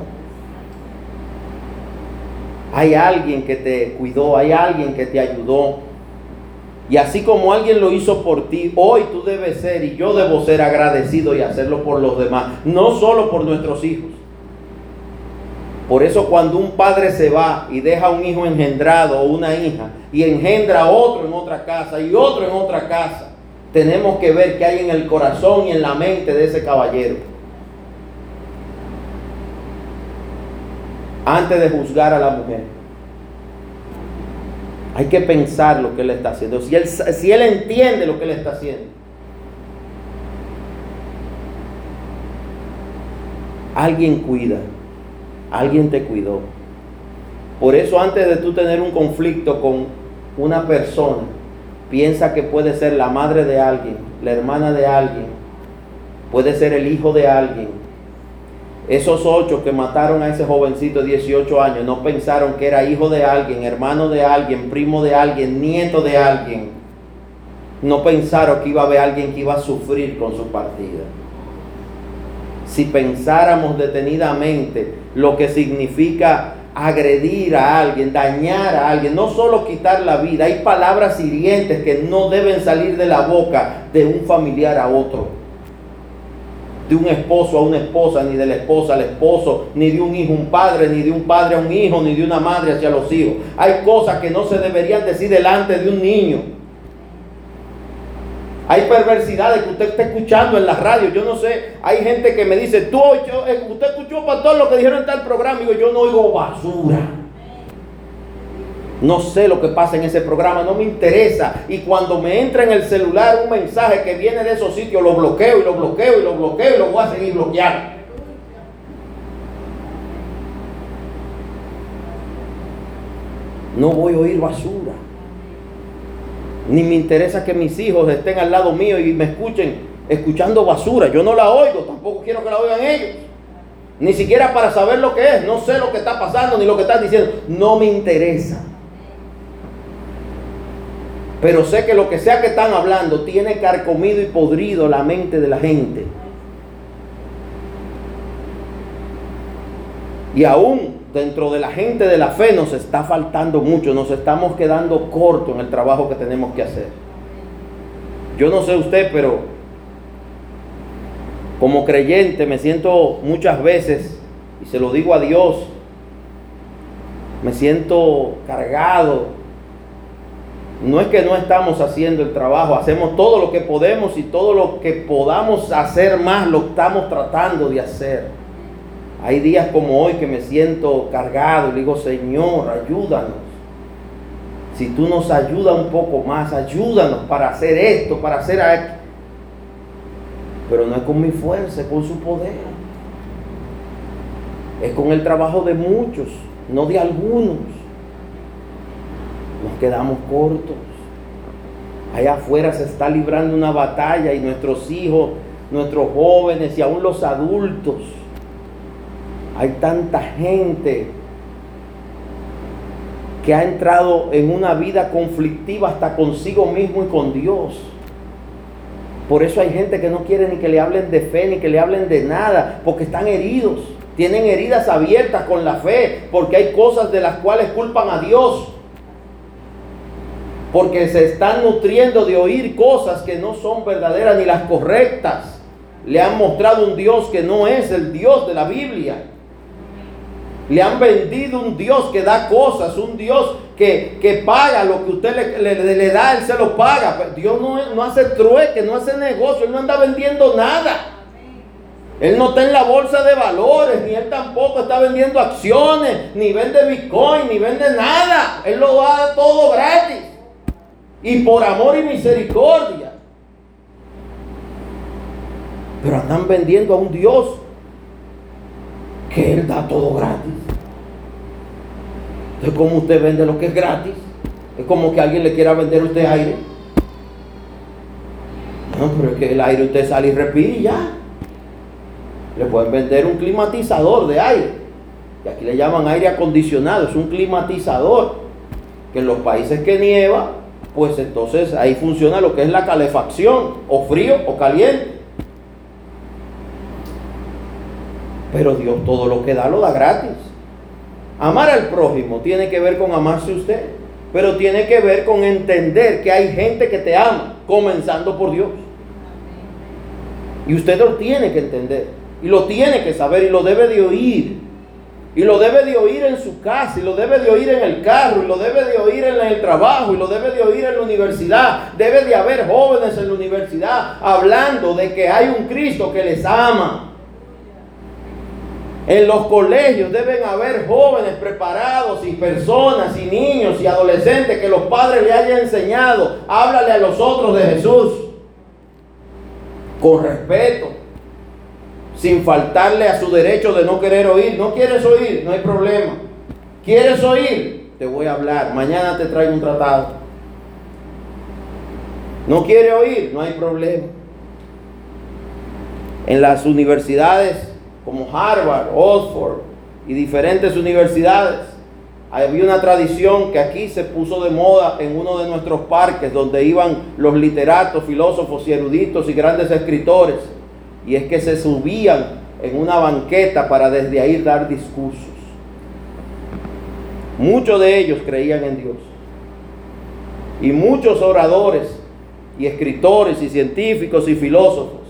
Hay alguien que te cuidó, hay alguien que te ayudó. Y así como alguien lo hizo por ti, hoy tú debes ser y yo debo ser agradecido y hacerlo por los demás, no solo por nuestros hijos. Por eso cuando un padre se va y deja un hijo engendrado o una hija y engendra otro en otra casa y otro en otra casa, tenemos que ver qué hay en el corazón y en la mente de ese caballero. Antes de juzgar a la mujer. Hay que pensar lo que él está haciendo. Si él, si él entiende lo que él está haciendo. Alguien cuida alguien te cuidó. Por eso antes de tú tener un conflicto con una persona, piensa que puede ser la madre de alguien, la hermana de alguien, puede ser el hijo de alguien. Esos ocho que mataron a ese jovencito de 18 años no pensaron que era hijo de alguien, hermano de alguien, primo de alguien, nieto de alguien. No pensaron que iba a haber alguien que iba a sufrir con su partida si pensáramos detenidamente lo que significa agredir a alguien, dañar a alguien, no solo quitar la vida, hay palabras hirientes que no deben salir de la boca de un familiar a otro, de un esposo a una esposa, ni de la esposa al esposo, ni de un hijo a un padre, ni de un padre a un hijo, ni de una madre hacia los hijos. Hay cosas que no se deberían decir delante de un niño. Hay perversidades que usted está escuchando en la radio. Yo no sé, hay gente que me dice, eh, usted escuchó para todo lo que dijeron en tal programa. Y yo, no oigo basura. No sé lo que pasa en ese programa, no me interesa. Y cuando me entra en el celular un mensaje que viene de esos sitios, lo bloqueo y lo bloqueo y lo bloqueo y lo voy a seguir bloqueando. No voy a oír basura. Ni me interesa que mis hijos estén al lado mío y me escuchen escuchando basura. Yo no la oigo, tampoco quiero que la oigan ellos. Ni siquiera para saber lo que es. No sé lo que está pasando ni lo que están diciendo. No me interesa. Pero sé que lo que sea que están hablando tiene carcomido y podrido la mente de la gente. Y aún dentro de la gente de la fe nos está faltando mucho, nos estamos quedando cortos en el trabajo que tenemos que hacer. Yo no sé usted, pero como creyente me siento muchas veces, y se lo digo a Dios, me siento cargado. No es que no estamos haciendo el trabajo, hacemos todo lo que podemos y todo lo que podamos hacer más lo estamos tratando de hacer. Hay días como hoy que me siento cargado y digo, Señor, ayúdanos. Si tú nos ayudas un poco más, ayúdanos para hacer esto, para hacer aquello. Pero no es con mi fuerza, es con su poder. Es con el trabajo de muchos, no de algunos. Nos quedamos cortos. Allá afuera se está librando una batalla y nuestros hijos, nuestros jóvenes y aún los adultos hay tanta gente que ha entrado en una vida conflictiva hasta consigo mismo y con Dios. Por eso hay gente que no quiere ni que le hablen de fe, ni que le hablen de nada, porque están heridos. Tienen heridas abiertas con la fe, porque hay cosas de las cuales culpan a Dios. Porque se están nutriendo de oír cosas que no son verdaderas ni las correctas. Le han mostrado un Dios que no es el Dios de la Biblia. Le han vendido un Dios que da cosas, un Dios que, paga lo que usted le, da, Él se lo paga. Dios no, no hace trueque, no hace negocio, Él no anda vendiendo nada. Él no está en la bolsa de valores, ni Él tampoco está vendiendo acciones, ni vende Bitcoin, ni vende nada. Él lo da todo gratis. Y por amor y misericordia. Pero andan vendiendo a un Dios que Él da todo gratis. Entonces, ¿cómo usted vende lo que es gratis? Es como que alguien le quiera vender a usted aire. No, pero es que el aire usted sale y respira y ya. Le pueden vender un climatizador de aire. Y aquí le llaman aire acondicionado. Es un climatizador. Que en los países que nieva, pues entonces ahí funciona lo que es la calefacción. O frío o caliente. Pero Dios todo lo que da lo da gratis. Amar al prójimo tiene que ver con amarse usted, pero tiene que ver con entender que hay gente que te ama, comenzando por Dios. Y usted lo tiene que entender, y lo tiene que saber, y lo debe de oír. Y lo debe de oír en su casa, y lo debe de oír en el carro, y lo debe de oír en el trabajo, y lo debe de oír en la universidad. Debe de haber jóvenes en la universidad hablando de que hay un Cristo que les ama. En los colegios deben haber jóvenes preparados y personas y niños y adolescentes que los padres le hayan enseñado. Háblale a los otros de Jesús. Con respeto. Sin faltarle a su derecho de no querer oír. No quieres oír, no hay problema. ¿Quieres oír? Te voy a hablar. Mañana te traigo un tratado. ¿No quiere oír? No hay problema. En las universidades como Harvard, Oxford y diferentes universidades. Había una tradición que aquí se puso de moda en uno de nuestros parques donde iban los literatos, filósofos y eruditos y grandes escritores. Y es que se subían en una banqueta para desde ahí dar discursos. Muchos de ellos creían en Dios. Y muchos oradores y escritores y científicos y filósofos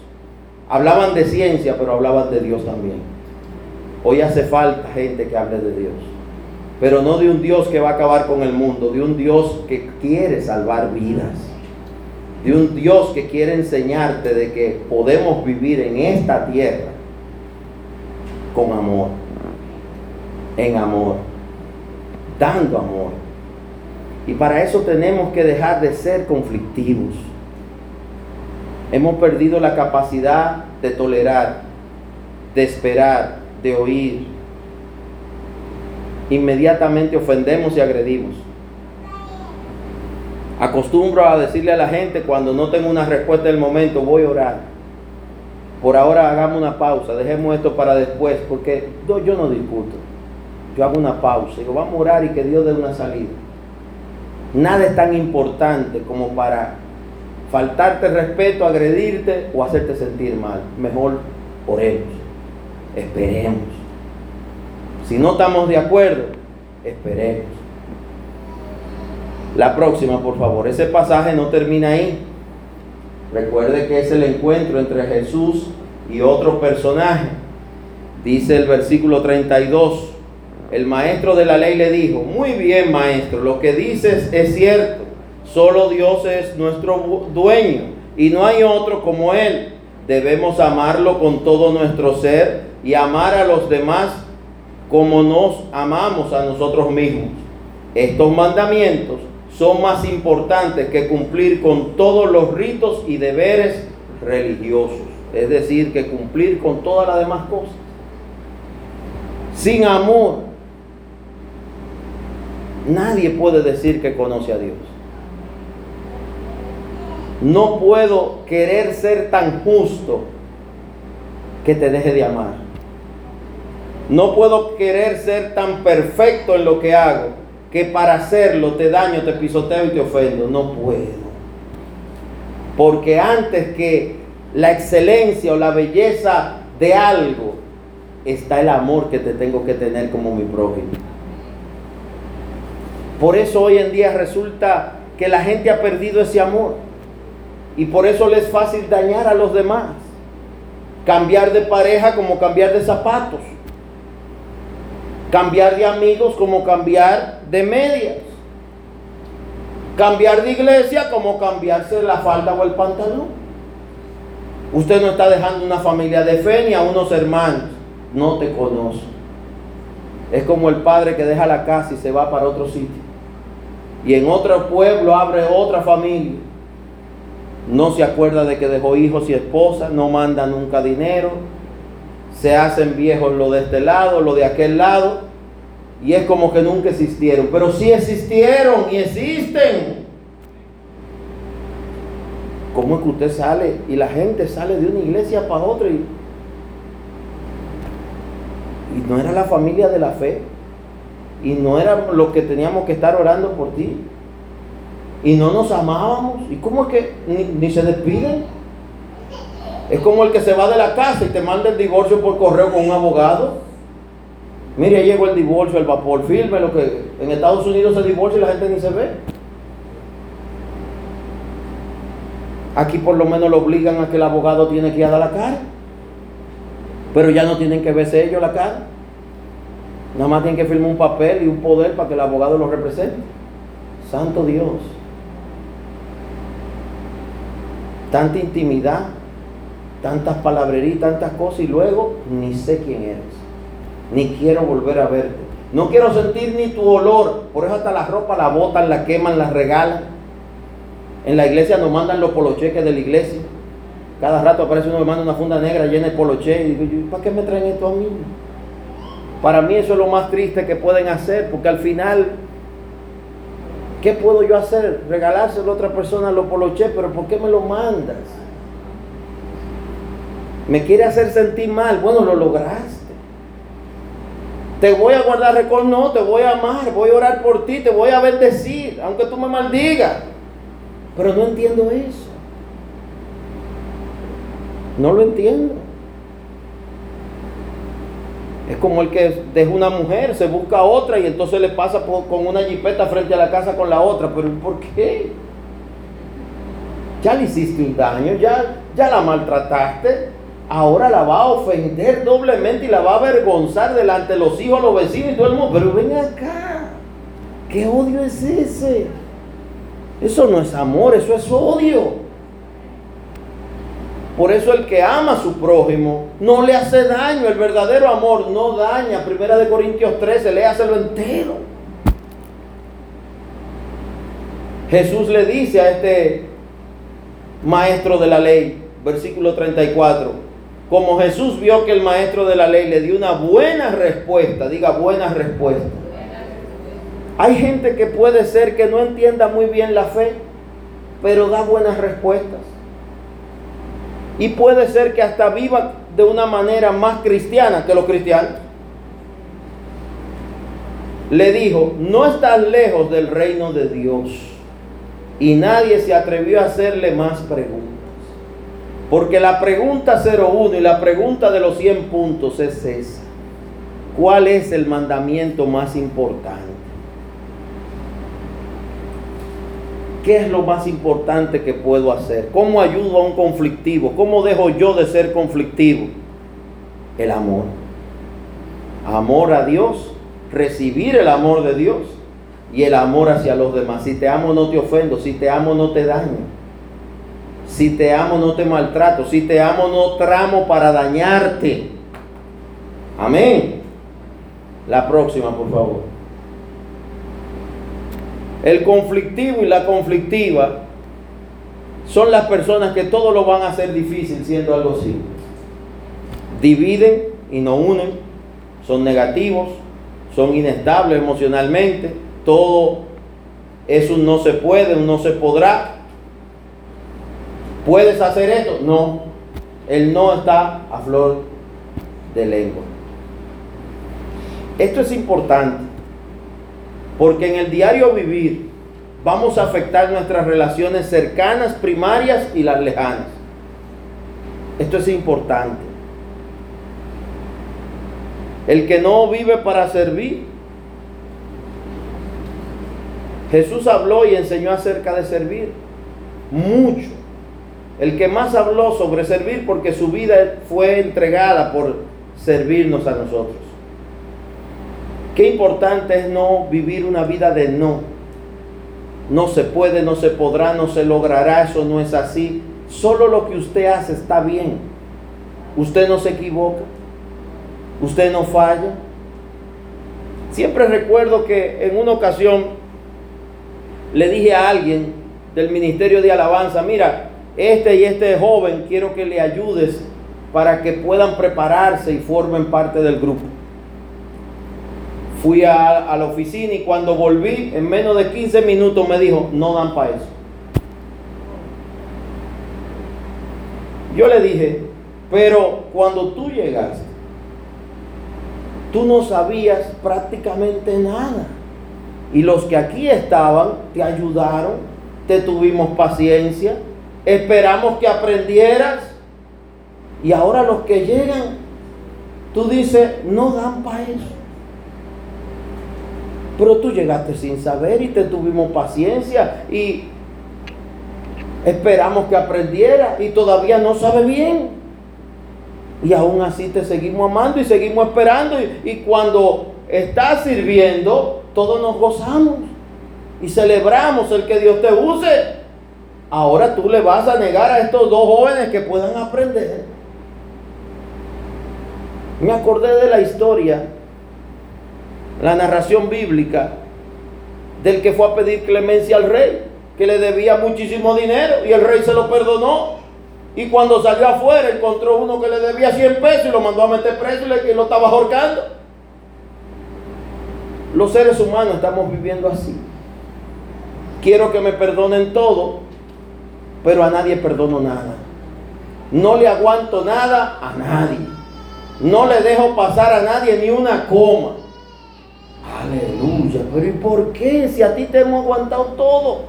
Hablaban de ciencia, pero hablaban de Dios también. Hoy hace falta gente que hable de Dios. Pero no de un Dios que va a acabar con el mundo, de un Dios que quiere salvar vidas. De un Dios que quiere enseñarte de que podemos vivir en esta tierra con amor, en amor, dando amor. Y para eso tenemos que dejar de ser conflictivos. Hemos perdido la capacidad de tolerar, de esperar, de oír. Inmediatamente ofendemos y agredimos. Acostumbro a decirle a la gente cuando no tengo una respuesta del momento, voy a orar. Por ahora hagamos una pausa, dejemos esto para después, porque yo, no discuto. Yo hago una pausa, digo, vamos a orar y que Dios dé una salida. Nada es tan importante como para faltarte respeto, agredirte o hacerte sentir mal. Mejor oremos, esperemos. Si no estamos de acuerdo, esperemos. La próxima, por favor. Ese pasaje no termina ahí. Recuerde que es el encuentro entre Jesús y otro personaje. Dice el versículo 32. El maestro de la ley le dijo, muy bien maestro, lo que dices es cierto. Solo Dios es nuestro dueño y no hay otro como Él. Debemos amarlo con todo nuestro ser y amar a los demás como nos amamos a nosotros mismos. Estos mandamientos son más importantes que cumplir con todos los ritos y deberes religiosos. Es decir, que cumplir con todas las demás cosas. Sin amor, nadie puede decir que conoce a Dios. No puedo querer ser tan justo que te deje de amar. No puedo querer ser tan perfecto en lo que hago que para hacerlo te daño, te pisoteo y te ofendo. No puedo. Porque antes que la excelencia o la belleza de algo, está el amor que te tengo que tener como mi prójimo. Por eso hoy en día resulta que la gente ha perdido ese amor. Y por eso le es fácil dañar a los demás. Cambiar de pareja como cambiar de zapatos. Cambiar de amigos como cambiar de medias. Cambiar de iglesia como cambiarse la falda o el pantalón. Usted no está dejando una familia de fe ni a unos hermanos. No te conoce. Es como el padre que deja la casa y se va para otro sitio. Y en otro pueblo abre otra familia. No se acuerda de que dejó hijos y esposas, no manda nunca dinero, se hacen viejos lo de este lado, lo de aquel lado, y es como que nunca existieron, pero sí existieron y existen. ¿Cómo es que usted sale y la gente sale de una iglesia para otra y, y no era la familia de la fe? Y no era lo que teníamos que estar orando por ti. Y no nos amábamos. ¿Y cómo es que ni, se despiden? Es como el que se va de la casa y te manda el divorcio por correo con un abogado. Mire, llegó el divorcio, el vapor, firme lo que en Estados Unidos se divorcia y la gente ni se ve. Aquí por lo menos lo obligan a que el abogado tiene que ir a dar la cara. Pero ya no tienen que verse ellos la cara. Nada más tienen que firmar un papel y un poder para que el abogado lo represente. Santo Dios. Tanta intimidad, tantas palabrerías, tantas cosas y luego ni sé quién eres. Ni quiero volver a verte. No quiero sentir ni tu olor. Por eso hasta la ropa la botan, la queman, la regalan. En la iglesia nos mandan los polocheques de la iglesia. Cada rato aparece uno que manda una funda negra llena de poloche. Y digo, ¿para qué me traen esto a mí? Para mí eso es lo más triste que pueden hacer, porque al final, ¿qué puedo yo hacer? Regalárselo a otra persona los poloche, pero ¿por qué me lo mandas? Me quiere hacer sentir mal. Bueno, lo lograste. Te voy a guardar récord, no, te voy a amar, voy a orar por ti, te voy a bendecir, aunque tú me maldigas. Pero no entiendo eso. No lo entiendo. Es como el que deja una mujer, se busca otra y entonces le pasa con una jipeta frente a la casa con la otra. Pero ¿por qué? Ya le hiciste un daño, ya, ya la maltrataste, ahora la va a ofender doblemente y la va a avergonzar delante de los hijos, los vecinos y todo el mundo. Pero ven acá, ¿qué odio es ese? Eso no es amor, eso es odio. Por eso el que ama a su prójimo no le hace daño. El verdadero amor no daña. Primera de Corintios 13, léaselo entero. Jesús le dice a este maestro de la ley, versículo 34, como Jesús vio que el maestro de la ley le dio una buena respuesta, diga buena respuesta. Hay gente que puede ser que no entienda muy bien la fe, pero da buenas respuestas. Y puede ser que hasta viva de una manera más cristiana que los cristianos. Le dijo, no estás lejos del reino de Dios. Y nadie se atrevió a hacerle más preguntas. Porque la pregunta 01 y la pregunta de los 100 puntos es esa. ¿Cuál es el mandamiento más importante? ¿Qué es lo más importante que puedo hacer? ¿Cómo ayudo a un conflictivo? ¿Cómo dejo yo de ser conflictivo? El amor. Amor a Dios, recibir el amor de Dios y el amor hacia los demás. Si te amo no te ofendo, si te amo no te daño. Si te amo no te maltrato, si te amo no tramo para dañarte. Amén. La próxima, por favor. El conflictivo y la conflictiva son las personas que todo lo van a hacer difícil siendo algo así. Dividen y no unen, son negativos, son inestables emocionalmente, todo es un no se puede, un no se podrá. ¿Puedes hacer esto? No. El no está a flor de lengua. Esto es importante. Porque en el diario vivir vamos a afectar nuestras relaciones cercanas, primarias y las lejanas. Esto es importante. El que no vive para servir. Jesús habló y enseñó acerca de servir. Mucho. El que más habló sobre servir porque su vida fue entregada por servirnos a nosotros. Qué importante es no vivir una vida de no. No se puede, no se podrá, no se logrará, eso no es así. Solo lo que usted hace está bien. Usted no se equivoca. Usted no falla. Siempre recuerdo que en una ocasión le dije a alguien del Ministerio de Alabanza, mira, este y este joven quiero que le ayudes para que puedan prepararse y formen parte del grupo. Fui a, la oficina y cuando volví, en menos de 15 minutos me dijo, no dan para eso. Yo le dije, pero cuando tú llegaste, tú no sabías prácticamente nada. Y los que aquí estaban te ayudaron, te tuvimos paciencia, esperamos que aprendieras. Y ahora los que llegan, tú dices, no dan para eso. Pero tú llegaste sin saber y te tuvimos paciencia y esperamos que aprendiera y todavía no sabe bien. Y aún así te seguimos amando y seguimos esperando. Y, cuando estás sirviendo, todos nos gozamos y celebramos el que Dios te use. Ahora tú le vas a negar a estos dos jóvenes que puedan aprender. Me acordé de la historia la narración bíblica del que fue a pedir clemencia al rey, que le debía muchísimo dinero y el rey se lo perdonó. Y cuando salió afuera encontró uno que le debía 100 pesos y lo mandó a meter preso y lo estaba ahorcando. Los seres humanos estamos viviendo así. Quiero que me perdonen todo, pero a nadie perdono nada. No le aguanto nada a nadie. No le dejo pasar a nadie ni una coma. Aleluya. Pero ¿y por qué? Si a ti te hemos aguantado todo.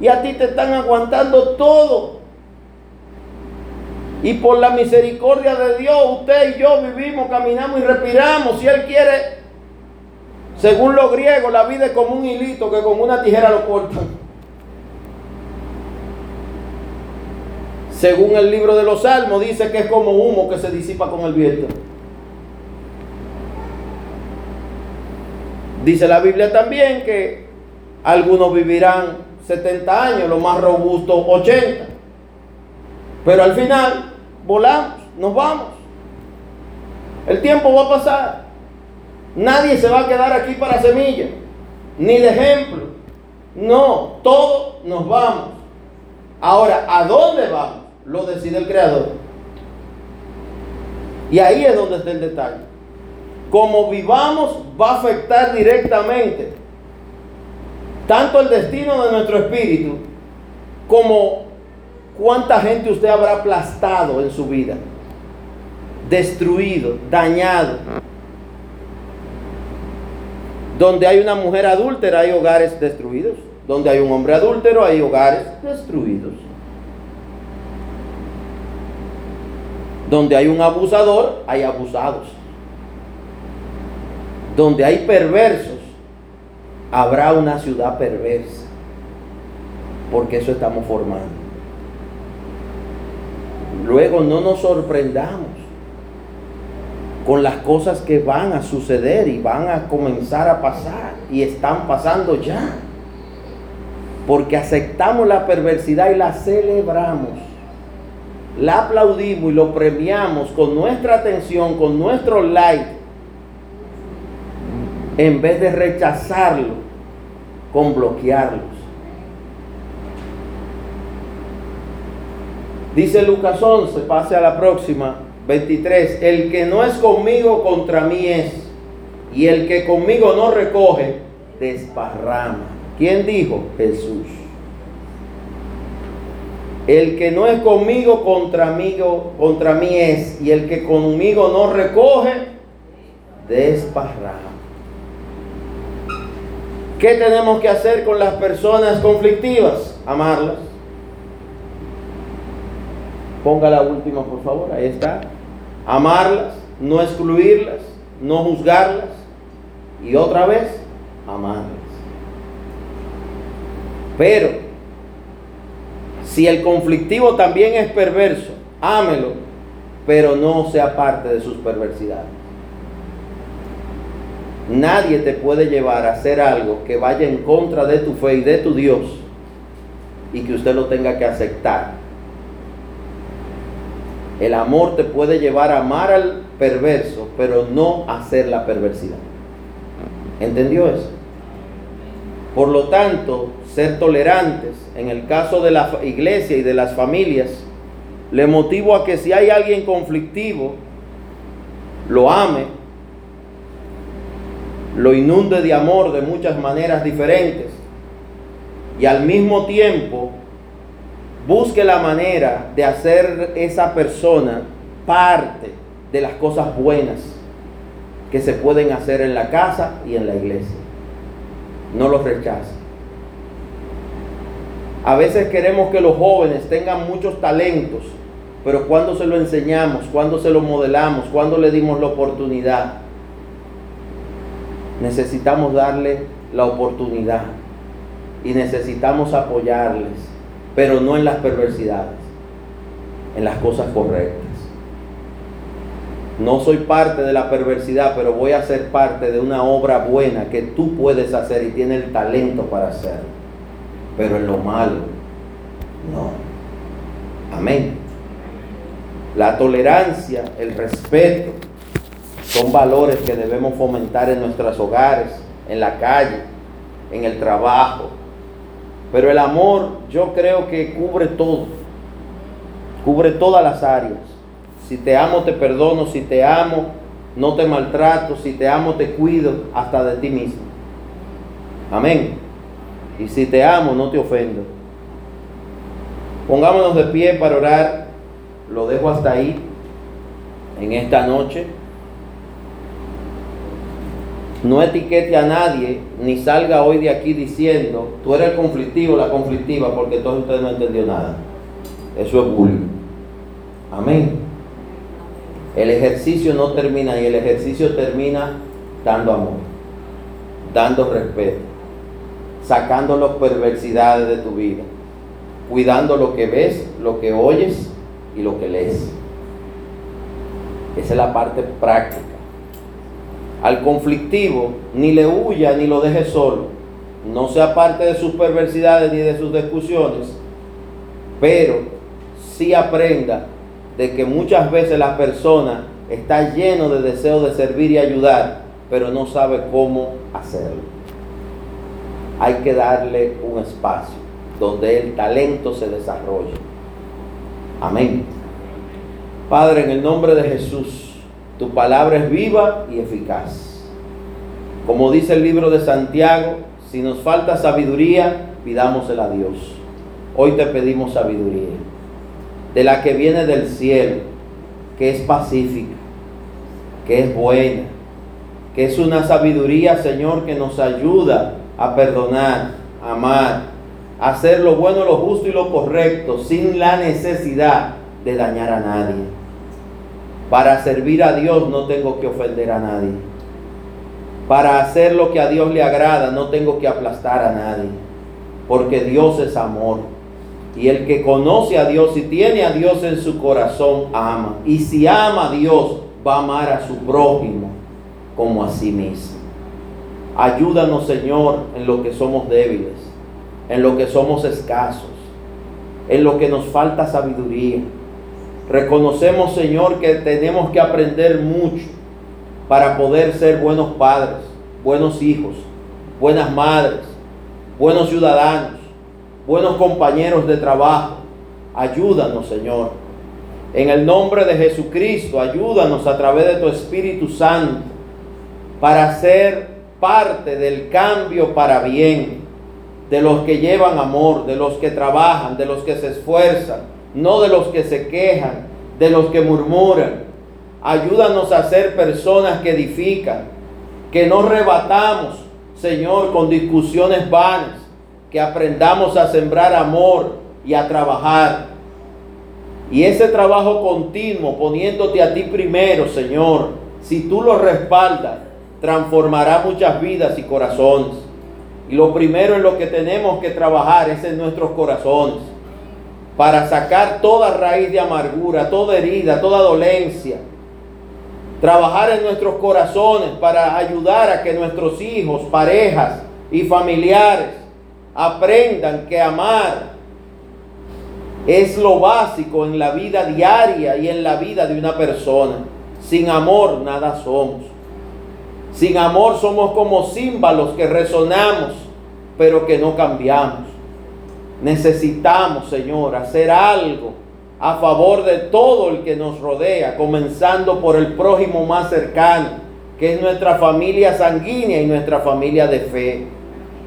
Y a ti te están aguantando todo. Y por la misericordia de Dios, usted y yo vivimos, caminamos y respiramos. Si Él quiere, según los griegos, la vida es como un hilito que con una tijera lo cortan. Según el libro de los Salmos, dice que es como humo que se disipa con el viento. Dice la Biblia también que algunos vivirán 70 años, los más robustos 80. Pero al final volamos, nos vamos. El tiempo va a pasar. Nadie se va a quedar aquí para semilla, ni de ejemplo. No, todos nos vamos. Ahora, ¿a dónde vamos? Lo decide el Creador. Y ahí es donde está el detalle como vivamos va a afectar directamente tanto el destino de nuestro espíritu como cuánta gente usted habrá aplastado en su vida, destruido, dañado. Donde hay una mujer adúltera hay hogares destruidos. Donde hay un hombre adúltero hay hogares destruidos. Donde hay un abusador hay abusados. Donde hay perversos, habrá una ciudad perversa. Porque eso estamos formando. Luego no nos sorprendamos con las cosas que van a suceder y van a comenzar a pasar y están pasando ya. Porque aceptamos la perversidad y la celebramos. La aplaudimos y lo premiamos con nuestra atención, con nuestro like, en vez de rechazarlo con bloquearlos. Dice Lucas 11, pase a la próxima, 23, el que no es conmigo contra mí es, y el que conmigo no recoge, desparrama. ¿Quién dijo? Jesús. El que no es conmigo contra mí, contra mí es, y el que conmigo no recoge, desparrama. ¿Qué tenemos que hacer con las personas conflictivas? Amarlas. Ponga la última, por favor, ahí está amarlas, no excluirlas, no juzgarlas y otra vez amarlas. Pero si el conflictivo también es perverso, ámelo, pero no sea parte de sus perversidades. Nadie te puede llevar a hacer algo que vaya en contra de tu fe y de tu Dios y que usted lo tenga que aceptar el amor te puede llevar a amar al perverso, pero no hacer la perversidad. ¿Entendió eso? Por lo tanto, ser tolerantes, en el caso de la iglesia y de las familias, le motivo a que si hay alguien conflictivo, lo ame, lo inunde de amor de muchas maneras diferentes y al mismo tiempo busque la manera de hacer esa persona parte de las cosas buenas que se pueden hacer en la casa y en la iglesia. No los rechace. A veces queremos que los jóvenes tengan muchos talentos, pero cuando se lo enseñamos, cuando se lo modelamos, cuando le dimos la oportunidad, necesitamos darle la oportunidad y necesitamos apoyarles pero no en las perversidades, en las cosas correctas. No soy parte de la perversidad, pero voy a ser parte de una obra buena que tú puedes hacer y tienes el talento para hacerlo. Pero en lo malo, no. Amén. La tolerancia, el respeto, son valores que debemos fomentar en nuestros hogares, en la calle, en el trabajo, pero el amor yo creo que cubre todo. Cubre todas las áreas. Si te amo, te perdono. Si te amo, no te maltrato. Si te amo, te cuido hasta de ti mismo. Amén. Y si te amo, no te ofendo. Pongámonos de pie para orar. Lo dejo hasta ahí en esta noche. No etiquete a nadie, ni salga hoy de aquí diciendo, tú eres el conflictivo, la conflictiva, porque todos ustedes no entendió nada. Eso es bullying. Amén. El ejercicio no termina y el ejercicio termina dando amor, dando respeto, sacando las perversidades de tu vida, cuidando lo que ves, lo que oyes y lo que lees. Esa es la parte práctica al conflictivo, ni le huya ni lo deje solo. No sea parte de sus perversidades ni de sus discusiones, pero sí aprenda de que muchas veces la persona está lleno de deseo de servir y ayudar, pero no sabe cómo hacerlo. Hay que darle un espacio donde el talento se desarrolle. Amén. Padre, en el nombre de Jesús. Tu palabra es viva y eficaz. Como dice el libro de Santiago, si nos falta sabiduría, pidámosela a Dios. Hoy te pedimos sabiduría, de la que viene del cielo, que es pacífica, que es buena, que es una sabiduría, Señor, que nos ayuda a perdonar, a amar, a hacer lo bueno, lo justo y lo correcto, sin la necesidad de dañar a nadie. Para servir a Dios no tengo que ofender a nadie. Para hacer lo que a Dios le agrada no tengo que aplastar a nadie, porque Dios es amor. Y el que conoce a Dios y tiene a Dios en su corazón, ama. Y si ama a Dios, va a amar a su prójimo como a sí mismo. Ayúdanos, Señor, en lo que somos débiles, en lo que somos escasos, en lo que nos falta sabiduría. Reconocemos, Señor, que tenemos que aprender mucho para poder ser buenos padres, buenos hijos, buenas madres, buenos ciudadanos, buenos compañeros de trabajo. Ayúdanos, Señor. En el nombre de Jesucristo, ayúdanos a través de tu Espíritu Santo para ser parte del cambio para bien, de los que llevan amor, de los que trabajan, de los que se esfuerzan, no de los que se quejan, de los que murmuran. Ayúdanos a ser personas que edifican, que no rebatamos, Señor, con discusiones vanas, que aprendamos a sembrar amor y a trabajar. Y ese trabajo continuo, poniéndote a ti primero, Señor, si tú lo respaldas, transformará muchas vidas y corazones. Y lo primero en lo que tenemos que trabajar es en nuestros corazones, para sacar toda raíz de amargura, toda herida, toda dolencia. Trabajar en nuestros corazones para ayudar a que nuestros hijos, parejas y familiares aprendan que amar es lo básico en la vida diaria y en la vida de una persona. Sin amor nada somos. Sin amor somos como címbalos que resonamos, pero que no cambiamos. Necesitamos, Señor, hacer algo a favor de todo el que nos rodea, comenzando por el prójimo más cercano, que es nuestra familia sanguínea y nuestra familia de fe.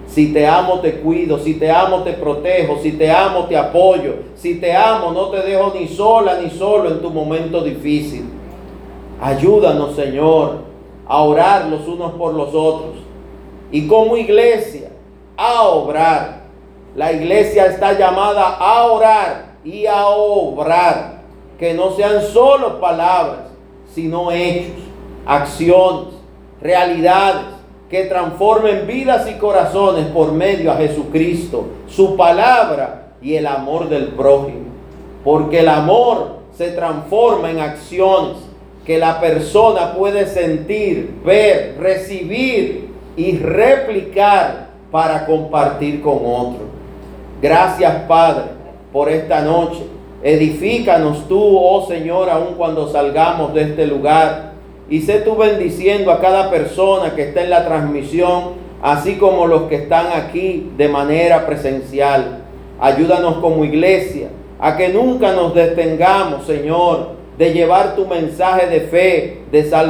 Si te amo, te cuido. Si te amo, te protejo. Si te amo, te apoyo. Si te amo, no te dejo ni sola ni solo en tu momento difícil. Ayúdanos, Señor, a orar los unos por los otros. Y como iglesia, a obrar. La iglesia está llamada a orar y a obrar. Que no sean solo palabras, sino hechos, acciones, realidades que transformen vidas y corazones por medio a Jesucristo, su palabra y el amor del prójimo. Porque el amor se transforma en acciones que la persona puede sentir, ver, recibir y replicar para compartir con otro. Gracias Padre por esta noche. Edifícanos tú, oh Señor, aun cuando salgamos de este lugar. Y sé tú bendiciendo a cada persona que está en la transmisión, así como los que están aquí de manera presencial. Ayúdanos como iglesia a que nunca nos detengamos, Señor, de llevar tu mensaje de fe, de salvación